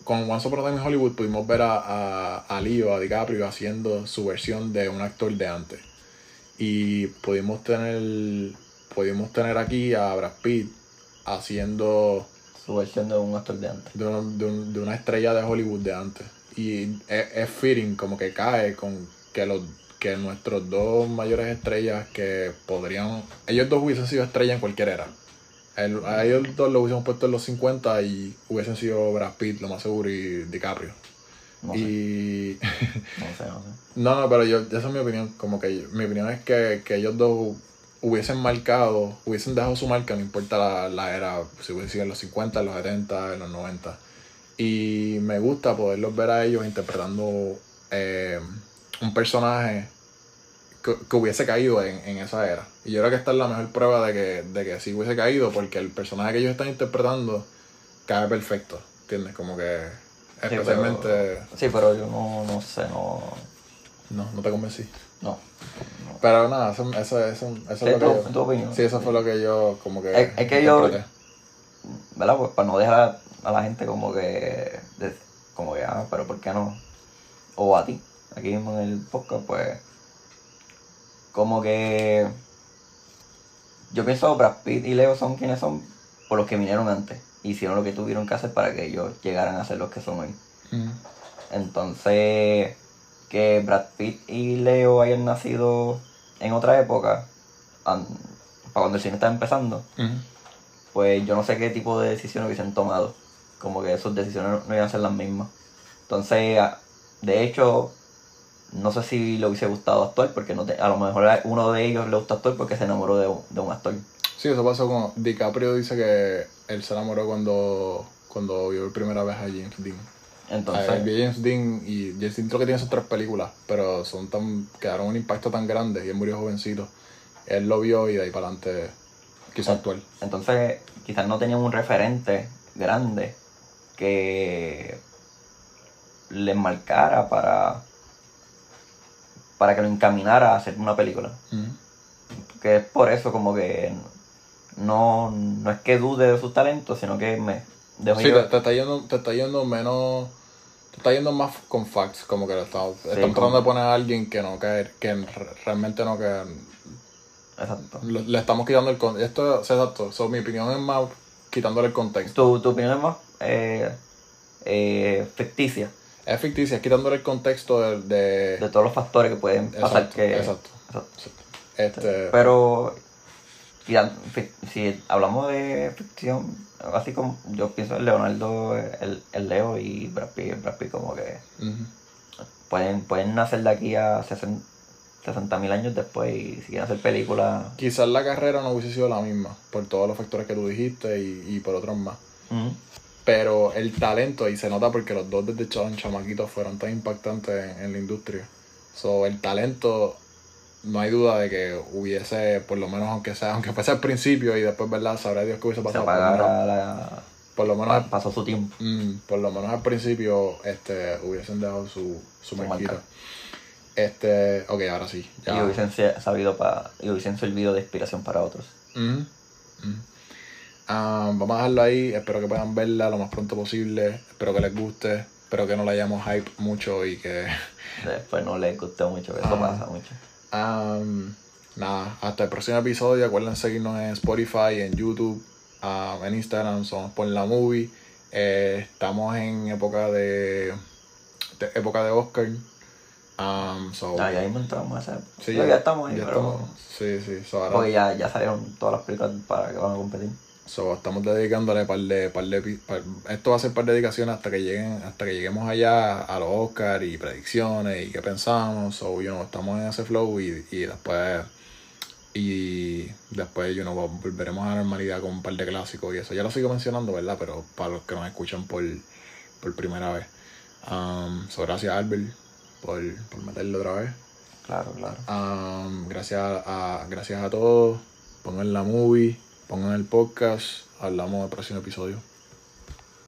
S1: Con Once Upon a Time in Hollywood pudimos ver a, a, a Leo, a DiCaprio haciendo su versión de un actor de antes. Y pudimos tener, pudimos tener aquí a Brad Pitt haciendo
S2: Su versión de un actor de antes.
S1: de, un- de un- de una estrella de Hollywood de antes. Y es, es fitting, como que cae con que los que nuestros dos mayores estrellas que podrían. Ellos dos hubiesen sido estrellas en cualquier era. El- a ellos dos lo hubiésemos puesto en los 50 y hubiesen sido Brad Pitt, lo más seguro, y DiCaprio.
S2: No sé,
S1: y.
S2: no sé, no sé.
S1: no, no, pero yo, esa es mi opinión. Como que yo- mi opinión es que, que ellos dos hubiesen marcado, hubiesen dejado su marca, no importa la, la era, si hubiese sido en los 50, en los 70, en los 90. Y me gusta poderlos ver a ellos interpretando eh, un personaje que, que hubiese caído en, en esa era. Y yo creo que esta es la mejor prueba de que, de que sí hubiese caído, porque el personaje que ellos están interpretando cae perfecto. ¿Entiendes? Como que
S2: Sí,
S1: especialmente...
S2: pero, sí, pero yo no, no sé, no.
S1: No, no te convencí.
S2: No.
S1: Pero nada, eso, eso, eso, eso es lo que yo...
S2: tu opinión.
S1: Sí, eso fue lo que yo como que...
S2: Es- es que yo-. ¿Verdad? Pues para no dejar a la gente como que. como que, ah, pero ¿por qué no? O a ti, aquí mismo en el podcast, pues. Como que. Yo pienso que Brad Pitt y Leo son quienes son por los que vinieron antes. Hicieron lo que tuvieron que hacer para que ellos llegaran a ser los que son hoy.
S1: Ujú.
S2: Entonces, que Brad Pitt y Leo hayan nacido en otra época, para cuando el cine estaba empezando,
S1: Ujú.
S2: pues yo no sé qué tipo de decisiones hubiesen tomado. Como que sus decisiones no, no iban a ser las mismas. Entonces, de hecho, no sé si le hubiese gustado actuar, porque no te- a lo mejor a uno de ellos le gusta actuar porque se enamoró de, un- de un actor.
S1: Sí, eso pasó con DiCaprio dice que él se enamoró cuando, cuando vio por primera vez a James Dean.
S2: Entonces,
S1: A a James Dean y James Dean creo que tiene sus tres películas, pero son tan, quedaron un impacto tan grande y él murió jovencito. Él lo vio y de ahí para adelante quiso actuar.
S2: entonces quizás no tenían un referente grande que les marcara para, para que lo encaminara a hacer una película.
S1: Ujú.
S2: que es por eso como que no, no es que dude de sus talentos, sino que me dejo
S1: Sí, te, te está yendo, te está yendo menos. Te está yendo más con facts, como que le estamos, estamos
S2: como-
S1: tratando de poner a alguien que no cae, que re- realmente no cae.
S2: Exacto.
S1: Le, le estamos quitando el contexto. Esto es exacto. So, mi opinión es más quitándole el contexto.
S2: Tu, tu opinión es más eh, eh, ficticia
S1: Es ficticia, es quitándole el contexto de. de-
S2: de todos los factores que pueden pasar
S1: exacto,
S2: que
S1: exacto,
S2: exacto.
S1: exacto. Este,
S2: pero si hablamos de ficción así como yo pienso en Leonardo el, el Leo y Brad Pitt, Brad Pitt como que pueden pueden nacer de aquí a 60 mil años después y si quieren hacer películas
S1: Quizás la carrera no hubiese sido la misma, por todos los factores que tú dijiste y, y por otros más. Pero el talento, y se nota porque los dos desde cha- chamaquitos fueron tan impactantes en, en la industria. So, el talento, no hay duda de que hubiese, por lo menos aunque sea, aunque fuese al principio y después, ¿verdad? Sabrá Dios que hubiese
S2: se
S1: pasado. Por lo menos,
S2: la,
S1: por lo menos,
S2: pa- pasó su tiempo.
S1: mm, por lo menos al principio este, hubiesen dejado su, su
S2: Su.
S1: Este, ok, ahora sí.
S2: Y
S1: Ya.
S2: hubiesen se- sabido para y hubiesen servido de inspiración para otros.
S1: Ujú, ujú. Ah, vamos a dejarlo ahí. Espero que puedan verla lo más pronto posible. Espero que les guste. Espero que no la hayamos hype mucho y que.
S2: Después no les gustó mucho, eso pasa mucho.
S1: Am, nada, hasta el próximo episodio. Acuerden seguirnos en Spotify, en YouTube, en Instagram. Somos por la movie. Eh, estamos en época de, de- época de Oscar. Um, so,
S2: Ah, ya mismo entramos a hacer.
S1: sí,
S2: ya, estamos ahí,
S1: ya
S2: pero.
S1: estamos- sí, sí. so ahora-
S2: Porque ya, ya salieron todas las películas para que van a competir.
S1: So, estamos dedicándole par de, par de par- esto va a ser par de dedicaciones hasta que lleguen, hasta que lleguemos allá a los Oscar y predicciones y qué pensamos. So, you know, estamos en ese flow y, y después y después you know, volveremos a la normalidad con un par de clásicos y eso. Ya lo sigo mencionando, ¿verdad? Pero para los que nos escuchan por, por primera vez. Um, so, gracias Albert por, por meterlo otra vez.
S2: Claro, claro.
S1: Um, gracias, a, gracias a todos. Pongan la movie, pongan el podcast. Hablamos del próximo episodio.